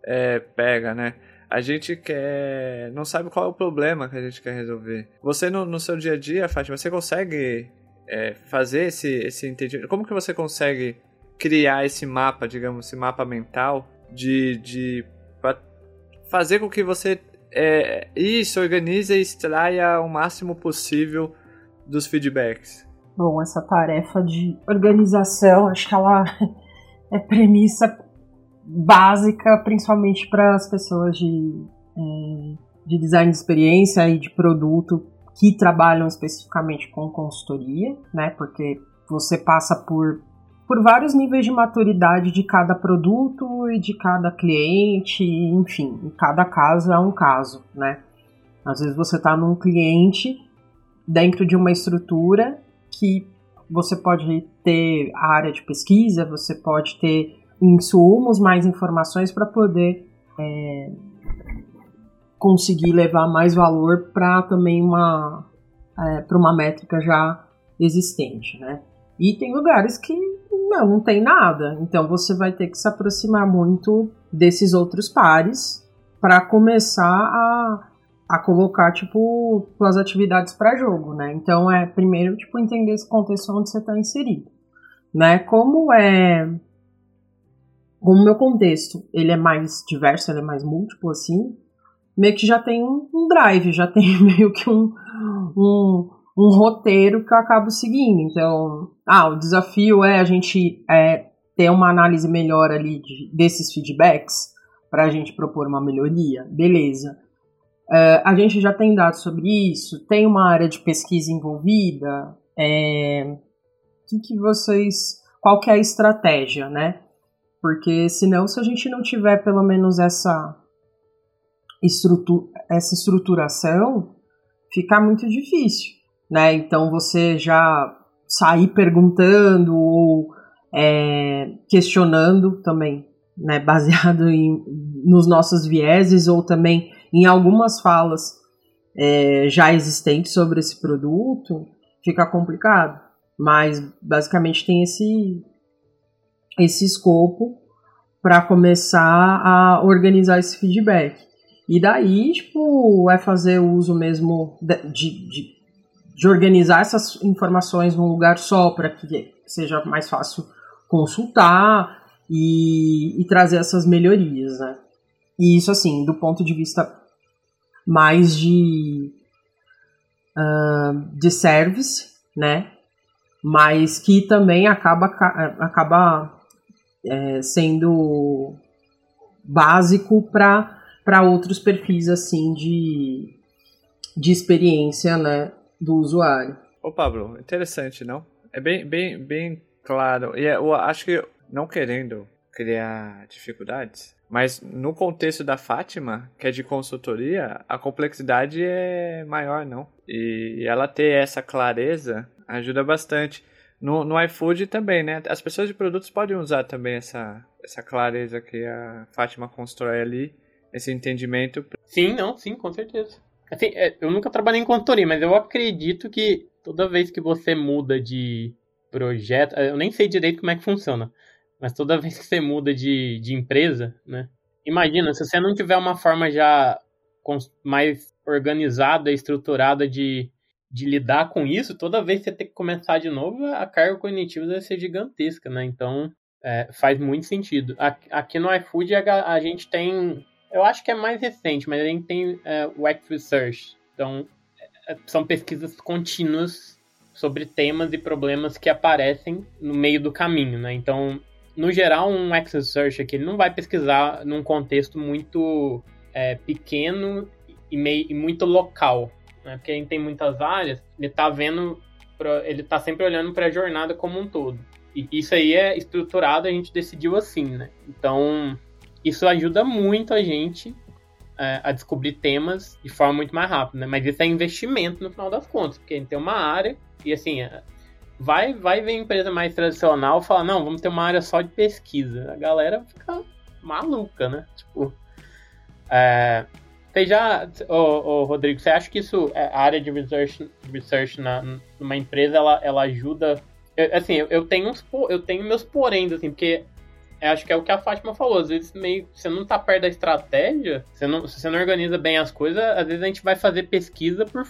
[SPEAKER 1] é, pega, né? a gente quer. não sabe qual é o problema que a gente quer resolver. Você, no, no seu dia a dia, Fátima, você consegue é, fazer esse, esse entendimento? Como que você consegue criar esse mapa, digamos, esse mapa mental de. de pra fazer com que você. É, isso, organize e extraia o máximo possível dos feedbacks?
[SPEAKER 3] Bom, essa tarefa de organização, acho que ela é premissa básica, principalmente para as pessoas de, é, de design de experiência e de produto que trabalham especificamente com consultoria, né? Porque você passa por, por vários níveis de maturidade de cada produto e de cada cliente, enfim, cada caso é um caso, né? Às vezes você está num cliente dentro de uma estrutura que você pode ter a área de pesquisa, você pode ter insumos, mais informações para poder é, conseguir levar mais valor para também uma é, para uma métrica já existente, né? E tem lugares que não, não tem nada. Então você vai ter que se aproximar muito desses outros pares para começar a, a colocar tipo as atividades para jogo, né? Então é primeiro tipo entender esse contexto onde você está inserido, né? Como é como o meu contexto ele é mais diverso, ele é mais múltiplo assim, meio que já tem um, um drive, já tem meio que um, um, um, roteiro que eu acabo seguindo. Então, ah, o desafio é a gente é, ter uma análise melhor ali de, desses feedbacks para a gente propor uma melhoria, beleza. Uh, a gente já tem dados sobre isso, tem uma área de pesquisa envolvida. É, que, que vocês. Qual que é a estratégia, né? Porque senão, se a gente não tiver pelo menos essa, estrutu essa estruturação, fica muito difícil, né? Então você já sair perguntando ou é, questionando também, né? Baseado em, nos nossos vieses ou também em algumas falas é, já existentes sobre esse produto, fica complicado. Mas basicamente tem esse esse escopo para começar a organizar esse feedback. E daí, tipo, é fazer uso mesmo de, de, de organizar essas informações num lugar só para que seja mais fácil consultar e, e, trazer essas melhorias, né? E isso, assim, do ponto de vista mais de, uh, de service, né? Mas que também acaba, acaba é, sendo básico para outros perfis assim de, de experiência né, do usuário.
[SPEAKER 1] Ô Pablo, interessante, não? É bem, bem, bem claro. E é, eu acho que não querendo criar dificuldades, mas no contexto da Fátima, que é de consultoria, a complexidade é maior, não? E ela ter essa clareza ajuda bastante. No, no iFood também, né? As pessoas de produtos podem usar também essa, essa clareza que a Fátima constrói ali, esse entendimento.
[SPEAKER 2] Sim, não, sim, com certeza. Assim, é, eu nunca trabalhei em consultoria, mas eu acredito que toda vez que você muda de projeto, eu nem sei direito como é que funciona, mas toda vez que você muda de, de empresa, né? Imagina, se você não tiver uma forma já mais organizada, estruturada de de lidar com isso, toda vez que você tem que começar de novo, a carga cognitiva deve ser gigantesca, né? Então, é, faz muito sentido. Aqui no iFood a, a, gente tem, eu acho que é mais recente, mas a gente tem é, o X Research. Então, é, são pesquisas contínuas sobre temas e problemas que aparecem no meio do caminho, né? Então, no geral, um X Research aqui ele não vai pesquisar num contexto muito é, pequeno e, meio, e muito local né? Porque a gente tem muitas áreas, ele tá vendo, pra, ele tá sempre olhando para a jornada como um todo. E isso aí é estruturado, a gente decidiu assim, né? Então, isso ajuda muito a gente é, a descobrir temas de forma muito mais rápida, né? Mas isso é investimento no final das contas, porque a gente tem uma área e assim, é, vai vai ver empresa mais tradicional falar, não, vamos ter uma área só de pesquisa. A galera fica maluca, né? Tipo, é, você já, ô, ô, Rodrigo, você acha que isso, é, a área de research, research na, numa empresa, ela, ela ajuda? Eu, assim, eu, eu, tenho uns, eu tenho meus poréns, assim, porque acho que é o que a Fátima falou, às vezes meio, você não tá perto da estratégia, você não, se você não organiza bem as coisas, às vezes a gente vai fazer pesquisa por,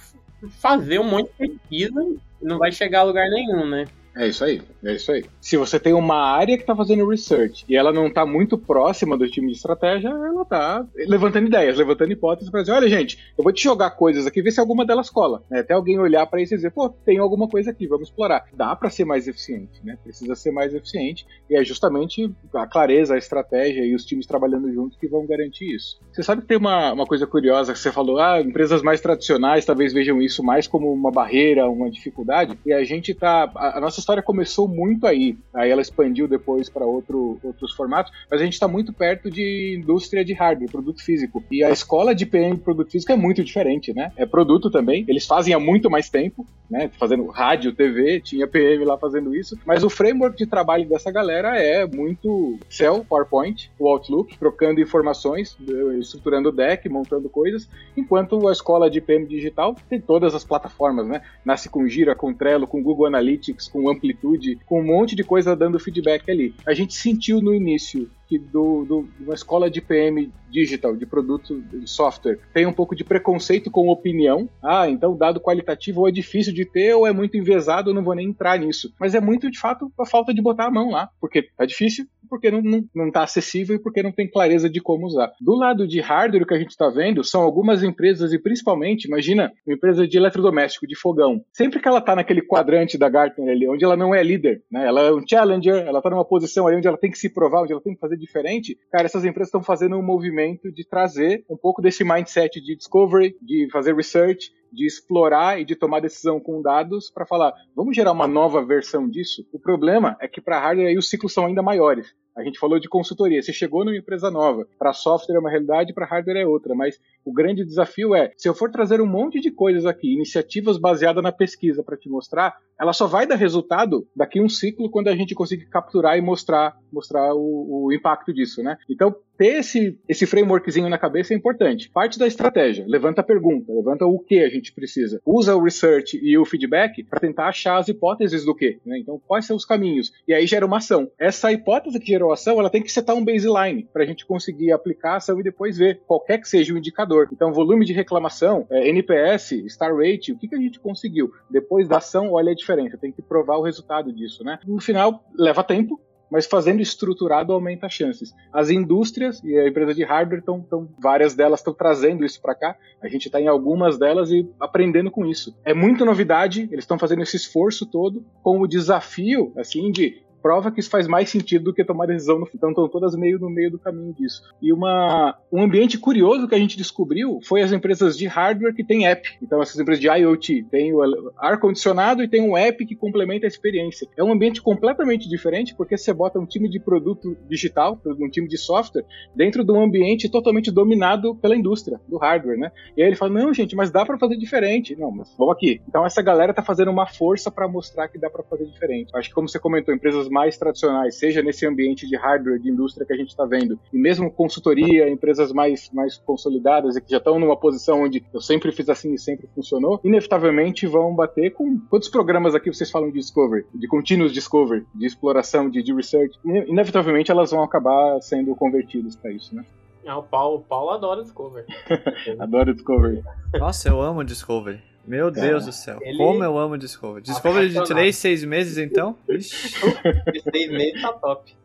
[SPEAKER 2] fazer um monte de pesquisa não vai chegar a lugar nenhum, né?
[SPEAKER 5] É isso aí, é isso aí. Se você tem uma área que está fazendo research e ela não está muito próxima do time de estratégia, ela está levantando ideias, levantando hipóteses para dizer, olha gente, eu vou te jogar coisas aqui, ver se alguma delas cola. Né? Até alguém olhar para isso e dizer, pô, tem alguma coisa aqui, vamos explorar. Dá para ser mais eficiente, né? Precisa ser mais eficiente e é justamente a clareza, a estratégia e os times trabalhando juntos que vão garantir isso. Você sabe que tem uma, uma coisa curiosa que você falou, ah, empresas mais tradicionais talvez vejam isso mais como uma barreira, uma dificuldade, e a gente tá, a, a nossa história começou muito aí. Aí ela expandiu depois para outro, outros formatos, mas a gente está muito perto de indústria de hardware, produto físico. E a escola de PM produto físico é muito diferente, né? É produto também. Eles fazem há muito mais tempo, né? Fazendo rádio, TV, tinha PM lá fazendo isso. Mas o framework de trabalho dessa galera é muito Excel, PowerPoint, o Outlook, trocando informações, estruturando deck, montando coisas, enquanto a escola de PM digital tem todas as plataformas, né? Nasce com Gira, com Trello, com Google Analytics, com amplitude, com um monte de coisa dando feedback ali. A gente sentiu no início que do, do, uma escola de PM digital, de produto de software, tem um pouco de preconceito com opinião. Ah, então dado qualitativo ou é difícil de ter ou é muito envezado, eu não vou nem entrar nisso. Mas é muito, de fato, a falta de botar a mão lá, porque tá difícil, porque não, não, não tá acessível e porque não tem clareza de como usar. Do lado de hardware, o que a gente está vendo são algumas empresas, e principalmente, imagina, uma empresa de eletrodoméstico, de fogão. Sempre que ela tá naquele quadrante da Gartner ali, onde ela não é líder, né? Ela é um challenger, ela tá numa posição ali onde ela tem que se provar, onde ela tem que fazer diferente, cara, essas empresas estão fazendo um movimento de trazer um pouco desse mindset de discovery, de fazer research, de explorar e de tomar decisão com dados para falar, vamos gerar uma nova versão disso? O problema é que para hardware aí os ciclos são ainda maiores. A gente falou de consultoria. Você chegou numa empresa nova. Para software é uma realidade, para hardware é outra. Mas o grande desafio é, se eu for trazer um monte de coisas aqui, iniciativas baseadas na pesquisa para te mostrar, ela só vai dar resultado daqui um ciclo quando a gente conseguir capturar e mostrar, mostrar o, o impacto disso, né? Então, ter esse, esse frameworkzinho na cabeça é importante. Parte da estratégia, levanta a pergunta, levanta o que a gente precisa. Usa o research e o feedback para tentar achar as hipóteses do que. Né? Então, quais são os caminhos? E aí gera uma ação. Essa hipótese que gerou ação, ela tem que setar um baseline para a gente conseguir aplicar a ação e depois ver qualquer que seja o indicador. Então, volume de reclamação, é, NPS, star rate, o que, que a gente conseguiu? Depois da ação, olha a. Tem que provar o resultado disso, né? No final, leva tempo, mas fazendo estruturado aumenta as chances. As indústrias e a empresa de hardware estão, várias delas estão trazendo isso para cá. A gente está em algumas delas e aprendendo com isso. É muita novidade, eles estão fazendo esse esforço todo com o desafio assim de prova que isso faz mais sentido do que tomar decisão no. Então estão todas meio no meio do caminho disso. E uma, um ambiente curioso que a gente descobriu foi as empresas de hardware que têm app. Então essas empresas de IoT têm o ar-condicionado e tem um app que complementa a experiência. É um ambiente completamente diferente porque você bota um time de produto digital, um time de software, dentro de um ambiente totalmente dominado pela indústria, do hardware, né? E aí ele fala, não gente, mas dá para fazer diferente. Não, mas vamos aqui. Então essa galera tá fazendo uma força para mostrar que dá para fazer diferente. Acho que como você comentou, empresas mais tradicionais, seja nesse ambiente de hardware, de indústria que a gente está vendo, e mesmo consultoria, empresas mais, mais consolidadas e que já estão numa posição onde eu sempre fiz assim e sempre funcionou, inevitavelmente vão bater com quantos programas aqui vocês falam de discovery, de continuous discovery, de exploração, de, de research, inevitavelmente elas vão acabar sendo convertidas para isso, né?
[SPEAKER 2] Ah, o Paulo, o Paulo adora Discovery.
[SPEAKER 5] adora Discovery.
[SPEAKER 1] Nossa, eu amo Discovery. Meu Deus do céu. Ele... Como eu amo Discovery. Discovery de 3, 6 meses, então?
[SPEAKER 2] de 6 meses tá top.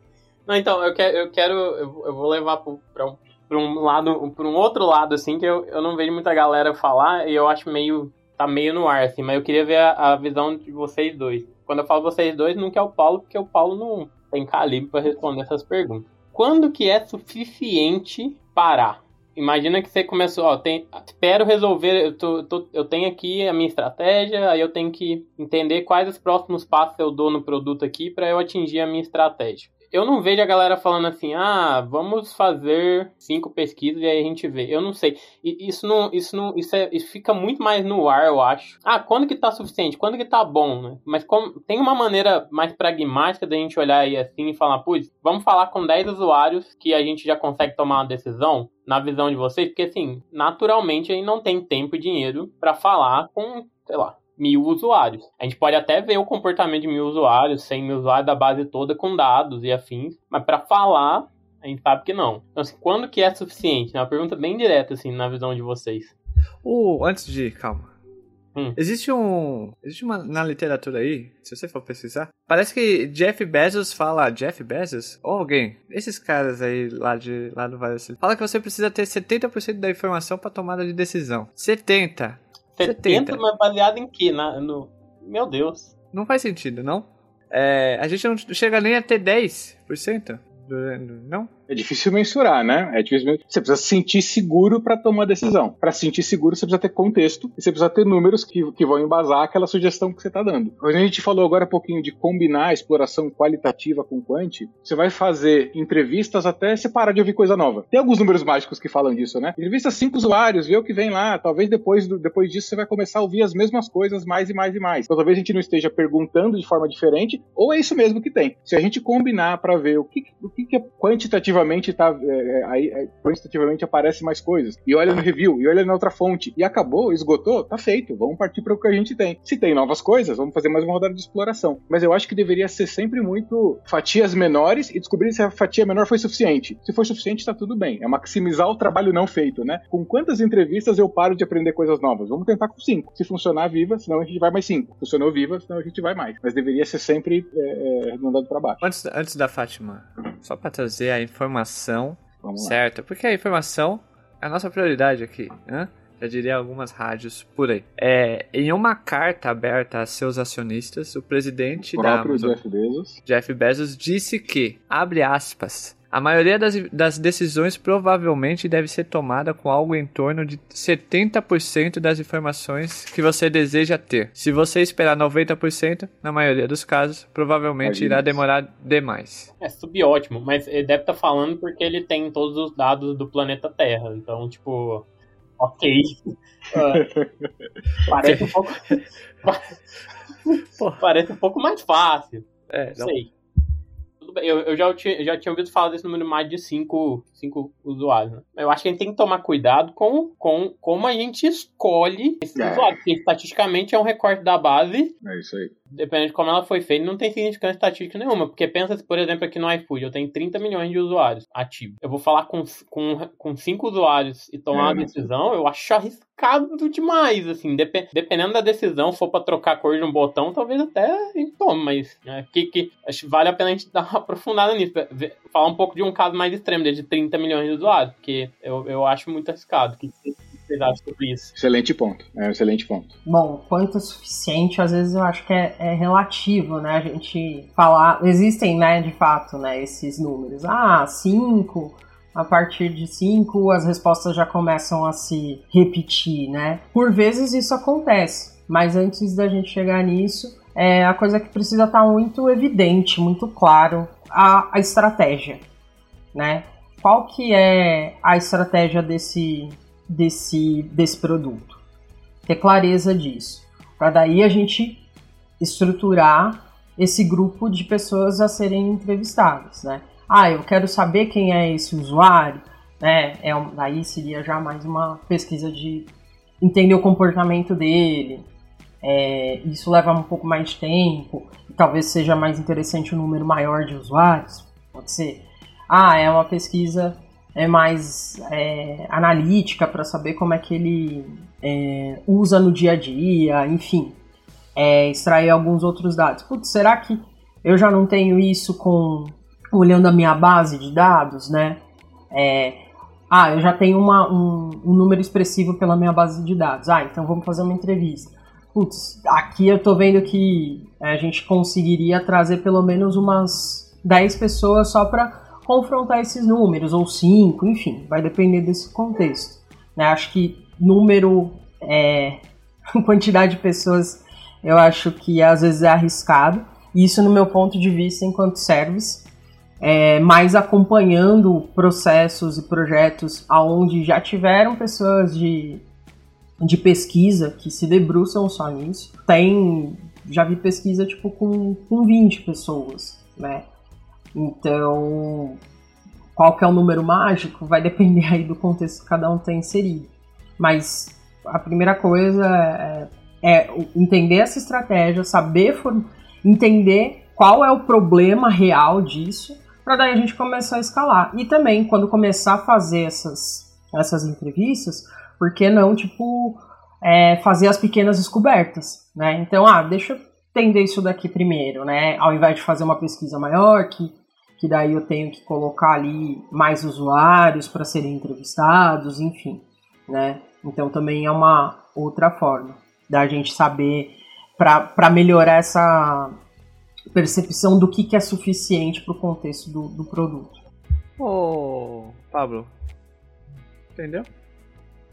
[SPEAKER 2] Não, então, eu quero, eu, quero, eu vou levar pra um, pra um lado, pra um outro lado, assim, que eu, eu não vejo muita galera falar e eu acho meio, tá meio no ar, assim, mas eu queria ver a, a visão de vocês dois. Quando eu falo vocês dois, não quer o Paulo, porque o Paulo não tem calibre para responder essas perguntas. Quando que é suficiente parar? Imagina que você começou, ó, tem, espero resolver, eu, tô, tô, eu tenho aqui a minha estratégia, aí eu tenho que entender quais os próximos passos eu dou no produto aqui para eu atingir a minha estratégia eu não vejo a galera falando assim, ah, vamos fazer cinco pesquisas e aí a gente vê. Eu não sei. Isso não, isso não, isso, é, isso fica muito mais no ar, eu acho. Ah, quando que tá suficiente? Quando que tá bom, né? Mas como, tem uma maneira mais pragmática da gente olhar aí assim e falar, putz, vamos falar com 10 usuários que a gente já consegue tomar uma decisão na visão de vocês, porque assim, naturalmente a gente não tem tempo e dinheiro para falar com, sei lá, mil usuários. A gente pode até ver o comportamento de mil usuários, 100 mil usuários da base toda com dados e afins, mas para falar, a gente sabe que não. Então, assim, quando que é suficiente? É uma pergunta bem direta, assim, na visão de vocês.
[SPEAKER 1] O, antes de, calma. Hum. Existe um. Existe uma na literatura aí, se você for pesquisar. Parece que Jeff Bezos fala. Jeff Bezos? Ou alguém. Esses caras aí lá, de, lá do Vale Fala que você precisa ter 70% da informação para tomada de decisão. 70.
[SPEAKER 2] 70, mas baseado em quê? Na, no... Meu Deus.
[SPEAKER 1] Não faz sentido, não? É, a gente não chega nem a ter 10%. Não?
[SPEAKER 5] É difícil mensurar, né? É difícil Você precisa se sentir seguro para tomar decisão. Para se sentir seguro, você precisa ter contexto e você precisa ter números que, que vão embasar aquela sugestão que você está dando. A gente falou agora um pouquinho de combinar a exploração qualitativa com quant, você vai fazer entrevistas até você parar de ouvir coisa nova. Tem alguns números mágicos que falam disso, né? Entrevista cinco usuários, vê o que vem lá. Talvez depois, do, depois disso você vai começar a ouvir as mesmas coisas mais e mais e mais. Então talvez a gente não esteja perguntando de forma diferente, ou é isso mesmo que tem. Se a gente combinar para ver o que, o que é quantitativamente quantitativamente tá. É, aí, é, quantitativamente aparece mais coisas. E olha no review, e olha na outra fonte. E acabou, esgotou, tá feito. Vamos partir para o que a gente tem. Se tem novas coisas, vamos fazer mais uma rodada de exploração. Mas eu acho que deveria ser sempre muito fatias menores e descobrir se a fatia menor foi suficiente. Se for suficiente, tá tudo bem. É maximizar o trabalho não feito, né? Com quantas entrevistas eu paro de aprender coisas novas? Vamos tentar com cinco. Se funcionar, viva, senão a gente vai mais cinco. Funcionou viva, senão a gente vai mais. Mas deveria ser sempre é, é, mandado para baixo.
[SPEAKER 1] Antes, antes da Fátima, só para trazer a informação certa, porque a informação é a nossa prioridade aqui, né? já diria algumas rádios por aí. É, em uma carta aberta a seus acionistas, o presidente
[SPEAKER 5] o
[SPEAKER 1] da Amazon,
[SPEAKER 5] Jeff Bezos.
[SPEAKER 1] Jeff Bezos, disse que, abre aspas, a maioria das, das decisões provavelmente deve ser tomada com algo em torno de 70% das informações que você deseja ter. Se você esperar 90%, na maioria dos casos, provavelmente irá demorar demais.
[SPEAKER 2] É subótimo, mas ele deve estar tá falando porque ele tem todos os dados do planeta Terra. Então, tipo, ok. Uh, parece um pouco. parece um pouco mais fácil. É, não sei bem. Eu, eu já, tinha, já tinha ouvido falar desse número mais de 5 usuários. Né? Eu acho que a gente tem que tomar cuidado com, com como a gente escolhe esses é. usuários, porque estatisticamente é um recorte da base.
[SPEAKER 5] É isso aí
[SPEAKER 2] dependendo de como ela foi feita, não tem significância estatística nenhuma. Porque pensa, por exemplo, aqui no iFood, eu tenho 30 milhões de usuários ativos. Eu vou falar com, com, com 5 usuários e tomar uma decisão, eu acho arriscado demais, assim. Dep dependendo da decisão, for para trocar a cor de um botão, talvez até tome, mas é, que, que, acho que vale a pena a gente dar uma aprofundada nisso. Falar um pouco de um caso mais extremo, de 30 milhões de usuários, porque eu, eu acho muito arriscado. Que sobre isso.
[SPEAKER 5] Excelente ponto. É um excelente ponto.
[SPEAKER 3] Bom, quanto é suficiente, às vezes eu acho que é, é, relativo, né? A gente falar. Existem, né, de fato, né, esses números. Ah, cinco. A partir de 5, as respostas já começam a se repetir, né? Por vezes isso acontece, mas antes da gente chegar nisso, é a coisa que precisa estar tá muito evidente, muito claro, a, a estratégia, né? Qual que é a estratégia desse, desse, desse produto. Ter clareza disso. Para daí a gente estruturar esse grupo de pessoas a serem entrevistadas, né? Ah, eu quero saber quem é esse usuário, né? É daí seria já mais uma pesquisa de entender o comportamento dele. É, isso leva um pouco mais de tempo, talvez seja mais interessante um número maior de usuários, pode ser. Ah, é uma pesquisa é mais é, analítica para saber como é que ele é, usa no dia a dia, enfim, é, extrair alguns outros dados. Putz, será que eu já não tenho isso com olhando a minha base de dados, né? É, ah, eu já tenho uma, um, um, número expressivo pela minha base de dados. Ah, então vamos fazer uma entrevista. Putz, aqui eu tô vendo que a gente conseguiria trazer pelo menos umas 10 pessoas só para confrontar esses números, ou cinco, enfim, vai depender desse contexto. Né? Acho que número, é, quantidade de pessoas, eu acho que às vezes é arriscado. Isso no meu ponto de vista enquanto service, é, mais acompanhando processos e projetos aonde já tiveram pessoas de, de pesquisa que se debruçam só nisso. Tem, já vi pesquisa tipo com, com 20 pessoas, né? Então, qual que é o número mágico vai depender aí do contexto que cada um tem inserido. Mas a primeira coisa é, é entender essa estratégia, saber entender qual é o problema real disso, para daí a gente começar a escalar. E também, quando começar a fazer essas, essas entrevistas, por que não, tipo, é, fazer as pequenas descobertas, né? Então, ah, deixa eu entender isso daqui primeiro, né? Ao invés de fazer uma pesquisa maior, que que daí eu tenho que colocar ali mais usuários para serem entrevistados, enfim, né? Então também é uma outra forma da gente saber para melhorar essa percepção do que, que é suficiente para o contexto do, do produto.
[SPEAKER 1] Ô, Pablo, entendeu?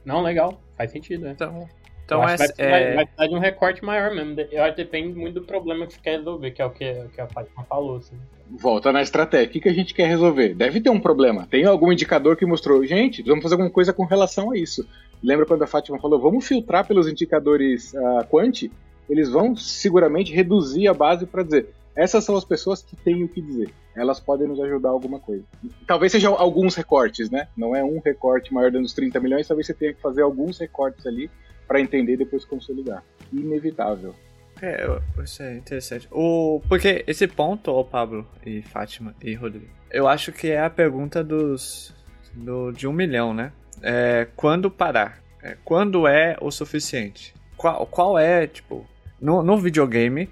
[SPEAKER 2] Não, legal, faz sentido. Né?
[SPEAKER 1] Então, então
[SPEAKER 2] é, vai, precisar, é... vai precisar de um recorte maior mesmo. Eu acho que depende muito do problema que você quer resolver, que é o que, que a Fátima falou. Assim
[SPEAKER 5] volta na estratégia. O que, que a gente quer resolver? Deve ter um problema. Tem algum indicador que mostrou, gente, vamos fazer alguma coisa com relação a isso. Lembra quando a Fátima falou, vamos filtrar pelos indicadores uh, quant? Eles vão seguramente reduzir a base para dizer, Essas são as pessoas que têm o que dizer. Elas podem nos ajudar alguma coisa. Talvez sejam alguns recortes, né? Não é um recorte maior dos 30 milhões, talvez você tenha que fazer alguns recortes ali para entender e depois consolidar. Inevitável.
[SPEAKER 1] É, isso é interessante. O, porque esse ponto, ô Pablo e Fátima e Rodrigo, eu acho que é a pergunta dos do, de um milhão, né? É, quando parar? É, quando é o suficiente? Qual, qual é, tipo, no, no videogame,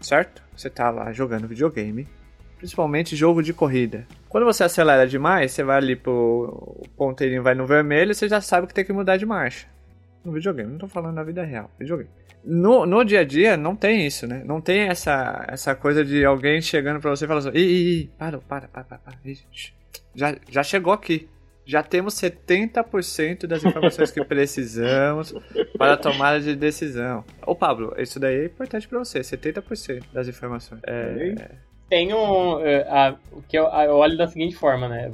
[SPEAKER 1] certo? Você tá lá jogando videogame, principalmente jogo de corrida. Quando você acelera demais, você vai ali pro o ponteirinho vai no vermelho, você já sabe que tem que mudar de marcha. No videogame, não tô falando na vida real, videogame. No, no dia a dia não tem isso, né? Não tem essa, essa coisa de alguém chegando pra você e falando assim: ih, ih, para, para, para, para, para. Já, já chegou aqui. Já temos 70% das informações que precisamos para a tomada de decisão. Ô Pablo, isso daí é importante para você, 70% das informações. É...
[SPEAKER 2] Tem um, é, o que eu, eu, olho da seguinte forma, né?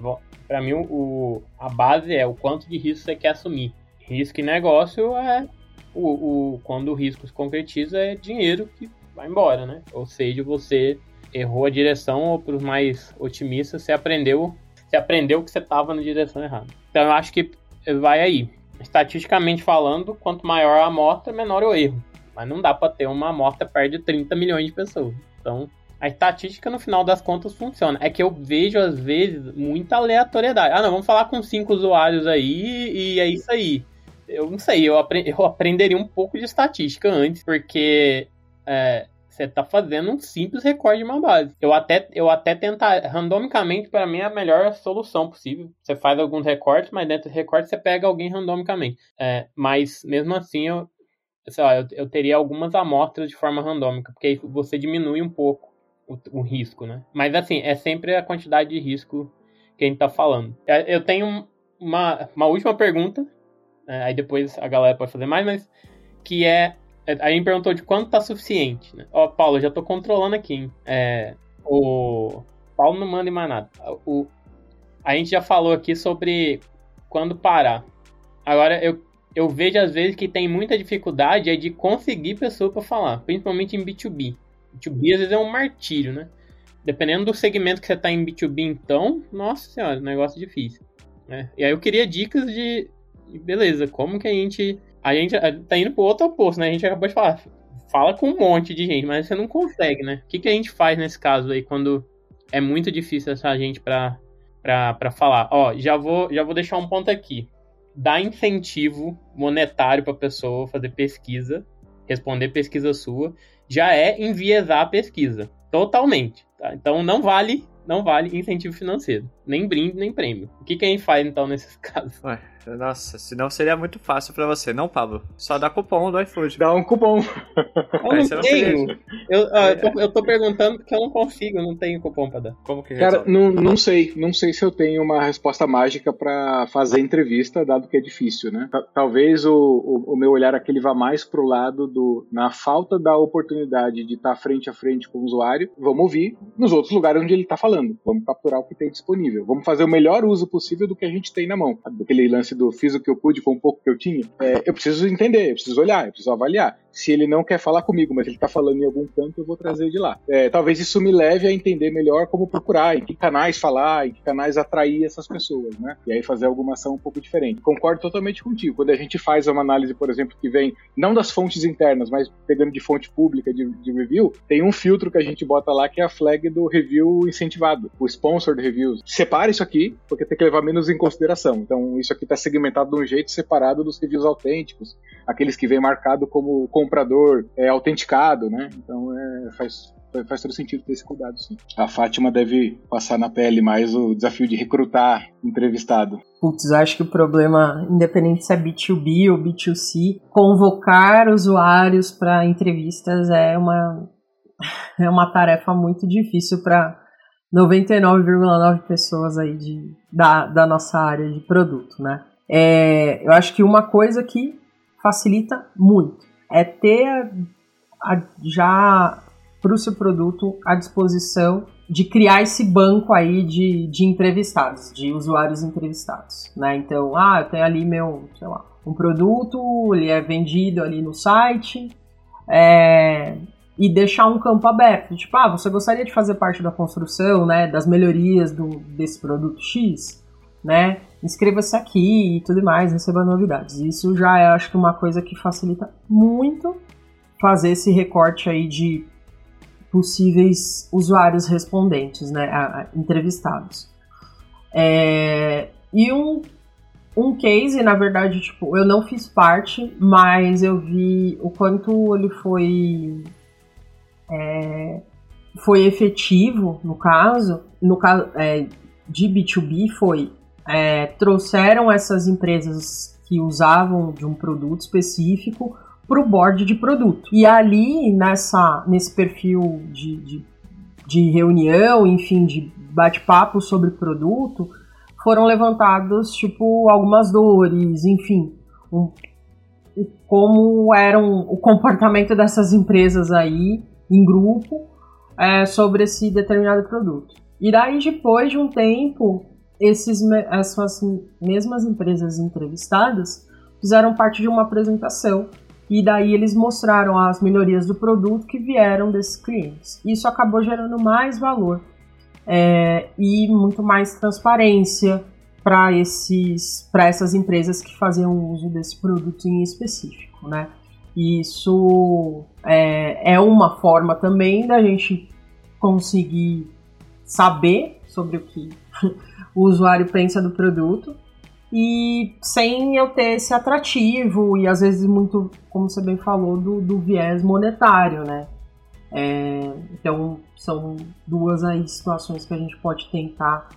[SPEAKER 2] Para mim, o, a base é o quanto de risco você quer assumir. Risco em negócio é o, o, quando o risco se concretiza, é dinheiro que vai embora, né? Ou seja, você errou a direção, ou para os mais otimistas, você aprendeu, você aprendeu que você estava na direção errada. Então eu acho que vai aí. Estatisticamente falando, quanto maior a amostra, menor o erro. Mas não dá para ter uma amostra perto de 30 milhões de pessoas. Então, a estatística, no final das contas, funciona. É que eu vejo, às vezes, muita aleatoriedade. Ah, não, vamos falar com cinco usuários aí e é isso aí eu não sei, eu, apre eu aprenderia um pouco de estatística antes, porque é, você tá fazendo um simples recorde de uma base. Eu até, eu até tentar, randomicamente, para mim é a melhor solução possível. Você faz alguns recortes, mas dentro do recorte você pega alguém randomicamente. É, mas mesmo assim, eu, sei lá, eu, eu, teria algumas amostras de forma randômica, porque aí você diminui um pouco o, o risco, né? Mas assim, é sempre a quantidade de risco que a gente tá falando. É, eu tenho uma, uma última pergunta é, aí depois a galera pode fazer mais, mas que é. é a gente perguntou de quanto tá suficiente, né? Ó, Paulo, já tô controlando aqui, hein? É, o. Paulo não manda mais nada. O, a gente já falou aqui sobre quando parar. Agora, eu, eu vejo às vezes que tem muita dificuldade é de conseguir pessoa para falar, principalmente em B2B. B2B às vezes é um martírio, né? Dependendo do segmento que você tá em B2B, então, nossa senhora, negócio difícil. Né? E aí eu queria dicas de e beleza, como que a gente. A gente tá indo pro outro oposto, né? A gente acabou de falar. Fala com um monte de gente, mas você não consegue, né? O que, que a gente faz nesse caso aí quando é muito difícil essa gente pra, pra, pra falar? Ó, já vou, já vou deixar um ponto aqui. Dar incentivo monetário pra pessoa fazer pesquisa, responder pesquisa sua, já é enviesar a pesquisa. Totalmente. Tá? Então não vale, não vale incentivo financeiro. Nem brinde, nem prêmio. O que, que a gente faz então nesses casos?
[SPEAKER 1] Ué, nossa, senão seria muito fácil pra você, não, Pablo? Só dá cupom do iFood.
[SPEAKER 5] Dá um cupom.
[SPEAKER 2] Eu não tenho. Eu, ah, eu, tô, eu, tô, perguntando porque eu não consigo, não tenho cupom pra dar.
[SPEAKER 1] Como que
[SPEAKER 5] resolve? Cara, não, não sei. Não sei se eu tenho uma resposta mágica pra fazer entrevista, dado que é difícil, né? Talvez o, o, o meu olhar aqui vá mais pro lado do. Na falta da oportunidade de estar frente a frente com o usuário, vamos ouvir nos outros lugares onde ele tá falando. Vamos capturar o que tem disponível. Vamos fazer o melhor uso possível do que a gente tem na mão. Aquele lance do fiz o que eu pude com o pouco que eu tinha, é, eu preciso entender, eu preciso olhar, eu preciso avaliar. Se ele não quer falar comigo, mas ele está falando em algum canto, eu vou trazer de lá. É, talvez isso me leve a entender melhor como procurar, em que canais falar, em que canais atrair essas pessoas, né? E aí fazer alguma ação um pouco diferente. Concordo totalmente contigo. Quando a gente faz uma análise, por exemplo, que vem não das fontes internas, mas pegando de fonte pública de, de review, tem um filtro que a gente bota lá que é a flag do review incentivado, o sponsored reviews. Separa isso aqui, porque tem que levar menos em consideração. Então, isso aqui está segmentado de um jeito separado dos reviews autênticos, aqueles que vem marcado como comprador é, autenticado, né? Então é, faz, faz todo sentido ter esse cuidado, sim. A Fátima deve passar na pele mais o desafio de recrutar entrevistado.
[SPEAKER 3] Putz, acho que o problema, independente se é B2B ou B2C, convocar usuários para entrevistas é uma, é uma tarefa muito difícil para 99,9 pessoas aí de, da, da nossa área de produto, né? É, eu acho que uma coisa que facilita muito é ter a, já para o seu produto à disposição de criar esse banco aí de, de entrevistados, de usuários entrevistados, né? Então, ah, eu tenho ali meu, sei lá, um produto, ele é vendido ali no site, é, e deixar um campo aberto. Tipo, ah, você gostaria de fazer parte da construção, né, das melhorias do, desse produto X, né? Inscreva-se aqui e tudo mais, receba novidades. Isso já é, acho que, uma coisa que facilita muito fazer esse recorte aí de possíveis usuários respondentes, né, entrevistados. É, e um, um case, na verdade, tipo, eu não fiz parte, mas eu vi o quanto ele foi é, foi efetivo no caso, no caso é, de B2B foi é, trouxeram essas empresas que usavam de um produto específico para o board de produto. E ali, nessa, nesse perfil de, de, de reunião, enfim, de bate-papo sobre produto, foram levantados, tipo, algumas dores, enfim, um, como era o comportamento dessas empresas aí, em grupo, é, sobre esse determinado produto. E daí, depois de um tempo, esses, essas mesmas empresas entrevistadas fizeram parte de uma apresentação e daí eles mostraram as melhorias do produto que vieram desses clientes. Isso acabou gerando mais valor é, e muito mais transparência para esses para essas empresas que faziam uso desse produto em específico, né? Isso é, é uma forma também da gente conseguir saber sobre o que o usuário pensa do produto e sem eu ter esse atrativo e às vezes muito, como você bem falou, do, do viés monetário, né? É, então são duas aí situações que a gente pode tentar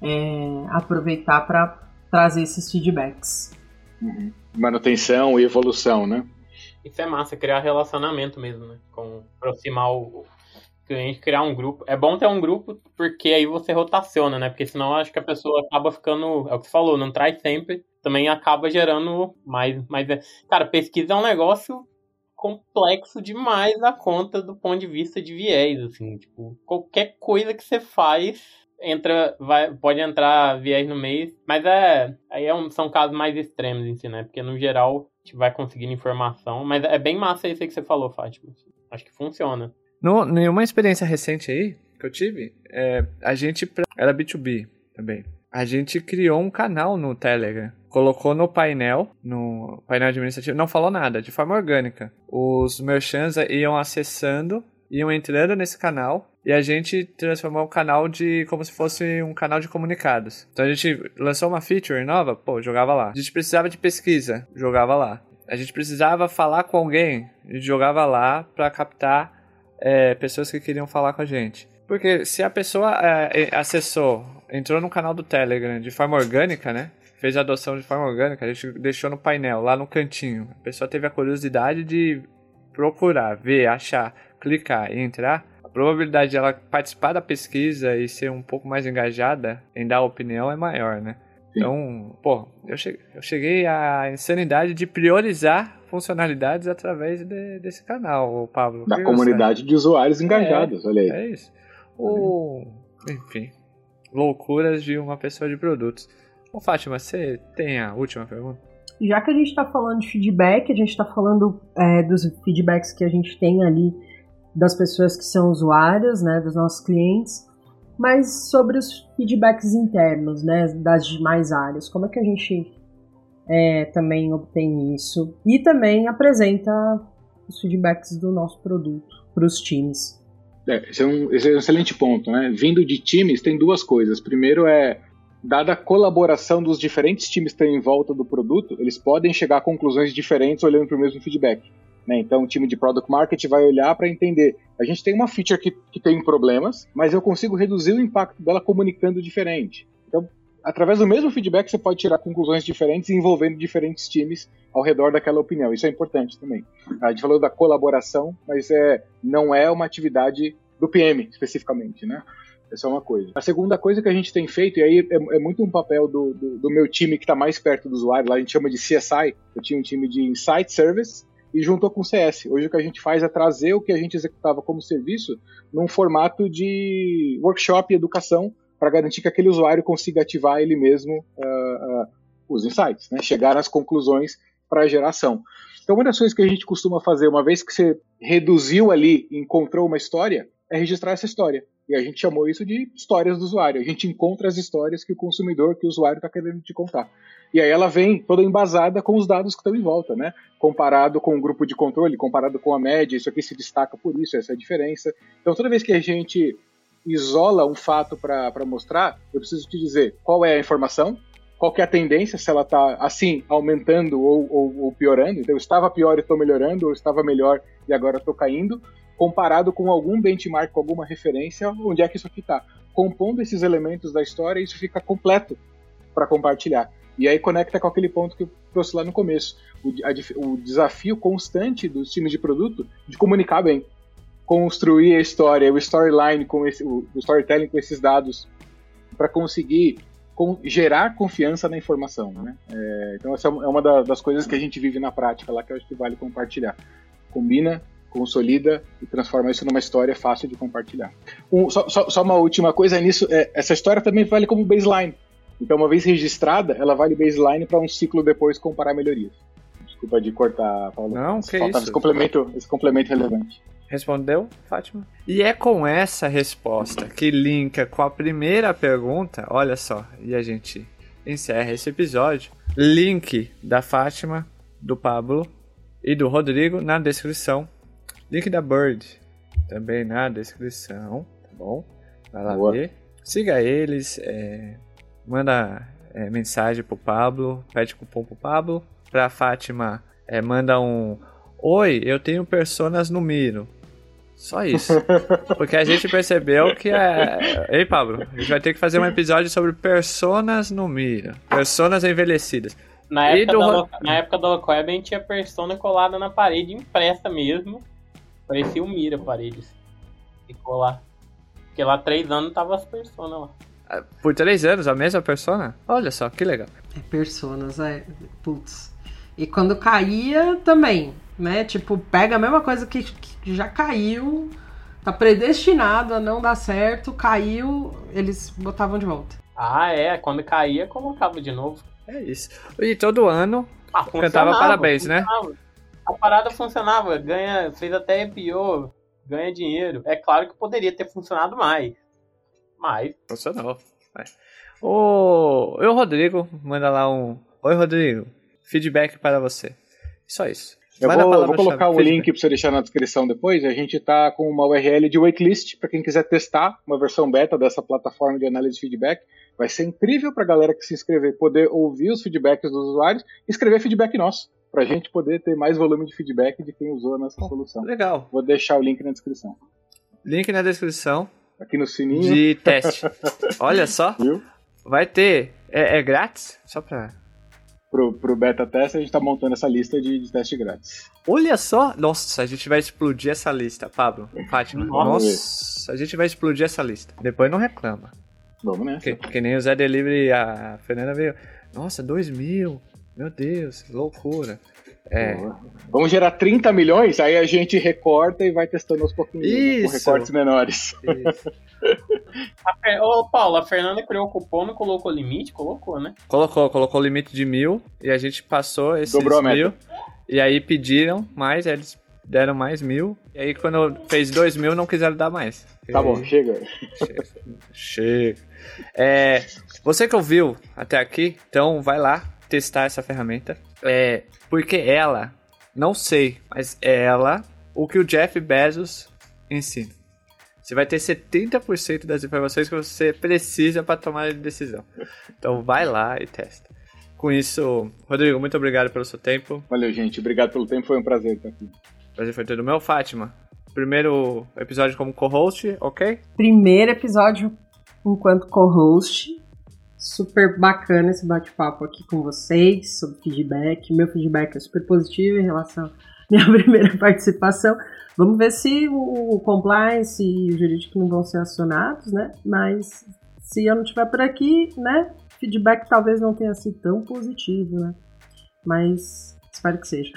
[SPEAKER 3] é, aproveitar para trazer esses feedbacks.
[SPEAKER 5] Uhum. Manutenção e evolução, né?
[SPEAKER 2] Isso é massa, criar relacionamento mesmo, né? Com aproximar o, cliente criar um grupo. É bom ter um grupo porque aí você rotaciona, né? Porque senão acho que a pessoa acaba ficando, é o que você falou, não traz sempre, também acaba gerando mais, mais. Cara, pesquisa é um negócio complexo demais a conta do ponto de vista de viés, assim, tipo, qualquer coisa que você faz entra, vai, pode entrar viés no meio, mas é, aí é um, são casos mais extremos, assim, né? Porque no geral a gente vai conseguindo informação, mas é bem massa isso aí que você falou, Fátima. Acho que funciona.
[SPEAKER 1] No, nenhuma experiência recente aí que eu tive, é, a gente era B2B também. A gente criou um canal no Telegram, colocou no painel, no painel administrativo, não falou nada, de forma orgânica. Os merchants iam acessando, iam entrando nesse canal e a gente transformou o canal de como se fosse um canal de comunicados. Então a gente lançou uma feature nova, pô, jogava lá. A gente precisava de pesquisa, jogava lá. A gente precisava falar com alguém, jogava lá para captar é, pessoas que queriam falar com a gente. Porque se a pessoa é, acessou, entrou no canal do Telegram de forma orgânica, né? Fez a adoção de forma orgânica, a gente deixou no painel, lá no cantinho. A pessoa teve a curiosidade de procurar, ver, achar, clicar e entrar. A probabilidade de ela participar da pesquisa e ser um pouco mais engajada em dar opinião é maior, né? Então, pô, eu cheguei, eu cheguei à insanidade de priorizar funcionalidades através de, desse canal, Pablo.
[SPEAKER 5] Da comunidade você... de usuários engajados, é, olha aí.
[SPEAKER 1] É isso. O, enfim, loucuras de uma pessoa de produtos. Ô, Fátima, você tem a última pergunta?
[SPEAKER 3] Já que a gente está falando de feedback, a gente está falando é, dos feedbacks que a gente tem ali das pessoas que são usuárias, né, dos nossos clientes mas sobre os feedbacks internos, né, das demais áreas, como é que a gente é, também obtém isso e também apresenta os feedbacks do nosso produto para os times.
[SPEAKER 5] É, esse, é um, esse é um excelente ponto, né? Vindo de times tem duas coisas. Primeiro é dada a colaboração dos diferentes times que estão em volta do produto, eles podem chegar a conclusões diferentes olhando para o mesmo feedback. Né? Então, o time de Product Market vai olhar para entender. A gente tem uma feature que, que tem problemas, mas eu consigo reduzir o impacto dela comunicando diferente. Então, através do mesmo feedback, você pode tirar conclusões diferentes envolvendo diferentes times ao redor daquela opinião. Isso é importante também. A gente falou da colaboração, mas é, não é uma atividade do PM especificamente, né? Essa é uma coisa. A segunda coisa que a gente tem feito, e aí é, é muito um papel do, do, do meu time que está mais perto do usuário, lá a gente chama de CSI, eu tinha um time de Insight Service, e juntou com o CS. Hoje o que a gente faz é trazer o que a gente executava como serviço num formato de workshop e educação para garantir que aquele usuário consiga ativar ele mesmo uh, uh, os insights, né? chegar às conclusões para a geração. Então, uma das coisas que a gente costuma fazer, uma vez que você reduziu ali encontrou uma história, é registrar essa história. E a gente chamou isso de histórias do usuário. A gente encontra as histórias que o consumidor, que o usuário está querendo te contar. E aí ela vem toda embasada com os dados que estão em volta, né? Comparado com o grupo de controle, comparado com a média, isso aqui se destaca por isso, essa é a diferença. Então toda vez que a gente isola um fato para mostrar, eu preciso te dizer qual é a informação, qual é a tendência, se ela está assim, aumentando ou, ou, ou, piorando. Então, eu estava pior e estou melhorando, ou estava melhor e agora estou caindo, comparado com algum benchmark, com alguma referência, onde é que isso aqui está. Compondo esses elementos da história, isso fica completo para compartilhar. E aí conecta com aquele ponto que eu trouxe lá no começo. O, a, o desafio constante dos times de produto de comunicar bem. Construir a história, o storyline, com esse, o, o storytelling com esses dados, para conseguir com, gerar confiança na informação. Né? É, então, essa é uma das coisas que a gente vive na prática lá que eu acho que vale compartilhar. Combina, consolida e transforma isso numa história fácil de compartilhar. Um, só, só, só, uma última coisa nisso: é, essa história também vale como baseline. Então, uma vez registrada, ela vale baseline para um ciclo depois comparar melhorias. Desculpa de cortar, Paulo.
[SPEAKER 1] Não, que
[SPEAKER 5] Faltava
[SPEAKER 1] isso.
[SPEAKER 5] Esse complemento, esse complemento relevante.
[SPEAKER 1] Respondeu, Fátima? E é com essa resposta que linka com a primeira pergunta, olha só, e a gente encerra esse episódio. Link da Fátima, do Pablo e do Rodrigo na descrição. Link da Bird também na descrição, tá bom? Vai lá Boa. ver. Siga eles, é, manda é, mensagem pro Pablo, pede cupom pro Pablo. Pra Fátima, é, manda um Oi, eu tenho personas no Miro. Só isso. Porque a gente percebeu que é. Ei, Pablo, a gente vai ter que fazer um episódio sobre personas no Mira. Personas envelhecidas.
[SPEAKER 2] Na época, do... da, na época do Web, a gente tinha persona colada na parede, impressa mesmo. Parecia um Mira paredes. Ficou lá. Porque lá três anos tava as personas lá.
[SPEAKER 1] Ah, por três anos, a mesma persona? Olha só, que legal.
[SPEAKER 3] É, personas, é. Putz. E quando caía também, né? Tipo, pega a mesma coisa que, que já caiu, tá predestinado a não dar certo, caiu, eles botavam de volta.
[SPEAKER 2] Ah, é. Quando caía, colocava de novo.
[SPEAKER 1] É isso. E todo ano ah, cantava parabéns, né?
[SPEAKER 2] A parada funcionava, ganha, fez até pior, ganha dinheiro. É claro que poderia ter funcionado mais. Mas.
[SPEAKER 1] Funcionou. O, o Rodrigo manda lá um. Oi, Rodrigo. Feedback para você. Só isso.
[SPEAKER 5] Eu vou, vou, colocar o link para você deixar na descrição depois. A gente está com uma URL de waitlist para quem quiser testar uma versão beta dessa plataforma de análise de feedback. Vai ser incrível para a galera que se inscrever poder ouvir os feedbacks dos usuários e escrever feedback nosso, para a gente poder ter mais volume de feedback de quem usou a nossa solução.
[SPEAKER 1] Legal.
[SPEAKER 5] Vou deixar o link na descrição.
[SPEAKER 1] Link na descrição.
[SPEAKER 5] Aqui no sininho.
[SPEAKER 1] De teste. Olha só. Viu? Vai ter. É, é grátis? Só para
[SPEAKER 5] pro, pro beta teste, a gente tá montando essa lista de, de teste grátis.
[SPEAKER 1] Olha só! Nossa, a gente vai explodir essa lista, Pablo. Fátima. Nossa, a gente vai explodir essa lista. Depois não reclama.
[SPEAKER 5] Vamos né?
[SPEAKER 1] Que, que nem o Zé Delivery, a Fernanda veio. Nossa, 2 mil. Meu Deus, loucura. É.
[SPEAKER 5] Vamos gerar 30 milhões, aí a gente recorta e vai testando aos pouquinhos, Isso. com recortes menores. Isso.
[SPEAKER 2] A, ô, Paulo, a Fernanda criou o cupom, não colocou limite? Colocou, né?
[SPEAKER 1] Colocou, colocou o limite de mil e a gente passou esses Dobrou mil. E aí pediram mais, eles deram mais mil. E aí quando fez dois mil, não quiseram dar mais.
[SPEAKER 5] Tá bom, chega.
[SPEAKER 1] Chega. chega. É, você que ouviu até aqui, então vai lá testar essa ferramenta. É, porque ela, não sei, mas ela, o que o Jeff Bezos ensina. Você vai ter 70% das informações que você precisa para tomar a decisão. Então vai lá e testa. Com isso, Rodrigo, muito obrigado pelo seu tempo.
[SPEAKER 5] Valeu, gente. Obrigado pelo tempo. Foi um prazer estar aqui.
[SPEAKER 1] Prazer foi todo meu. Fátima, primeiro episódio como co-host, ok?
[SPEAKER 3] Primeiro episódio enquanto co-host. Super bacana esse bate-papo aqui com vocês sobre feedback. Meu feedback é super positivo em relação à minha primeira participação. Vamos ver se o, compliance e o jurídico não vão ser acionados, né? Mas se eu não estiver por aqui, né? Feedback talvez não tenha sido tão positivo, né? Mas espero que seja.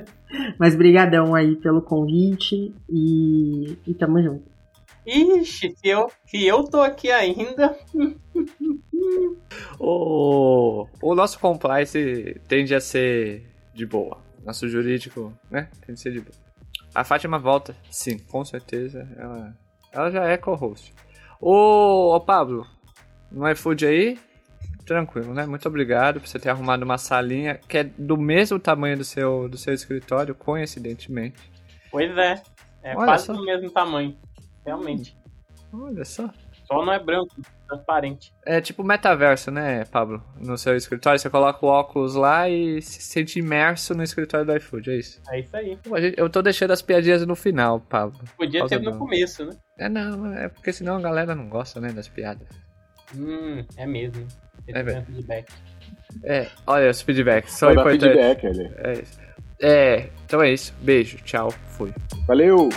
[SPEAKER 3] Mas brigadão aí pelo convite e, e tamo junto.
[SPEAKER 2] Ixi, se eu, eu tô aqui ainda.
[SPEAKER 1] o, o nosso compliance tende a ser de boa. Nosso jurídico, né? Tem que ser de boa. A Fátima volta, sim, com certeza. Ela, ela já é co-host. Ô, ô Pablo, no iFood aí, tranquilo, né? Muito obrigado por você ter arrumado uma salinha que é do mesmo tamanho do seu, do seu escritório, coincidentemente.
[SPEAKER 2] Pois é. É
[SPEAKER 1] Olha
[SPEAKER 2] quase
[SPEAKER 1] só.
[SPEAKER 2] do mesmo tamanho. Realmente.
[SPEAKER 1] Olha só.
[SPEAKER 2] Só não é branco, transparente.
[SPEAKER 1] É tipo metaverso, né, Pablo? No seu escritório, você coloca o óculos lá e se sente imerso no escritório do iFood, é isso?
[SPEAKER 2] É isso aí.
[SPEAKER 1] Pô, a gente- Eu tô deixando as piadinhas no final, Pablo.
[SPEAKER 2] Podia ter no começo, né?
[SPEAKER 1] É não, é porque senão a galera não gosta, né, das piadas.
[SPEAKER 2] Hum, é mesmo. Esse
[SPEAKER 1] É, velho.
[SPEAKER 2] feedback.
[SPEAKER 1] É, olha os feedbacks, são importantes.
[SPEAKER 5] feedback ali.
[SPEAKER 1] É isso. É, então é isso. Beijo, tchau, fui.
[SPEAKER 5] Valeu!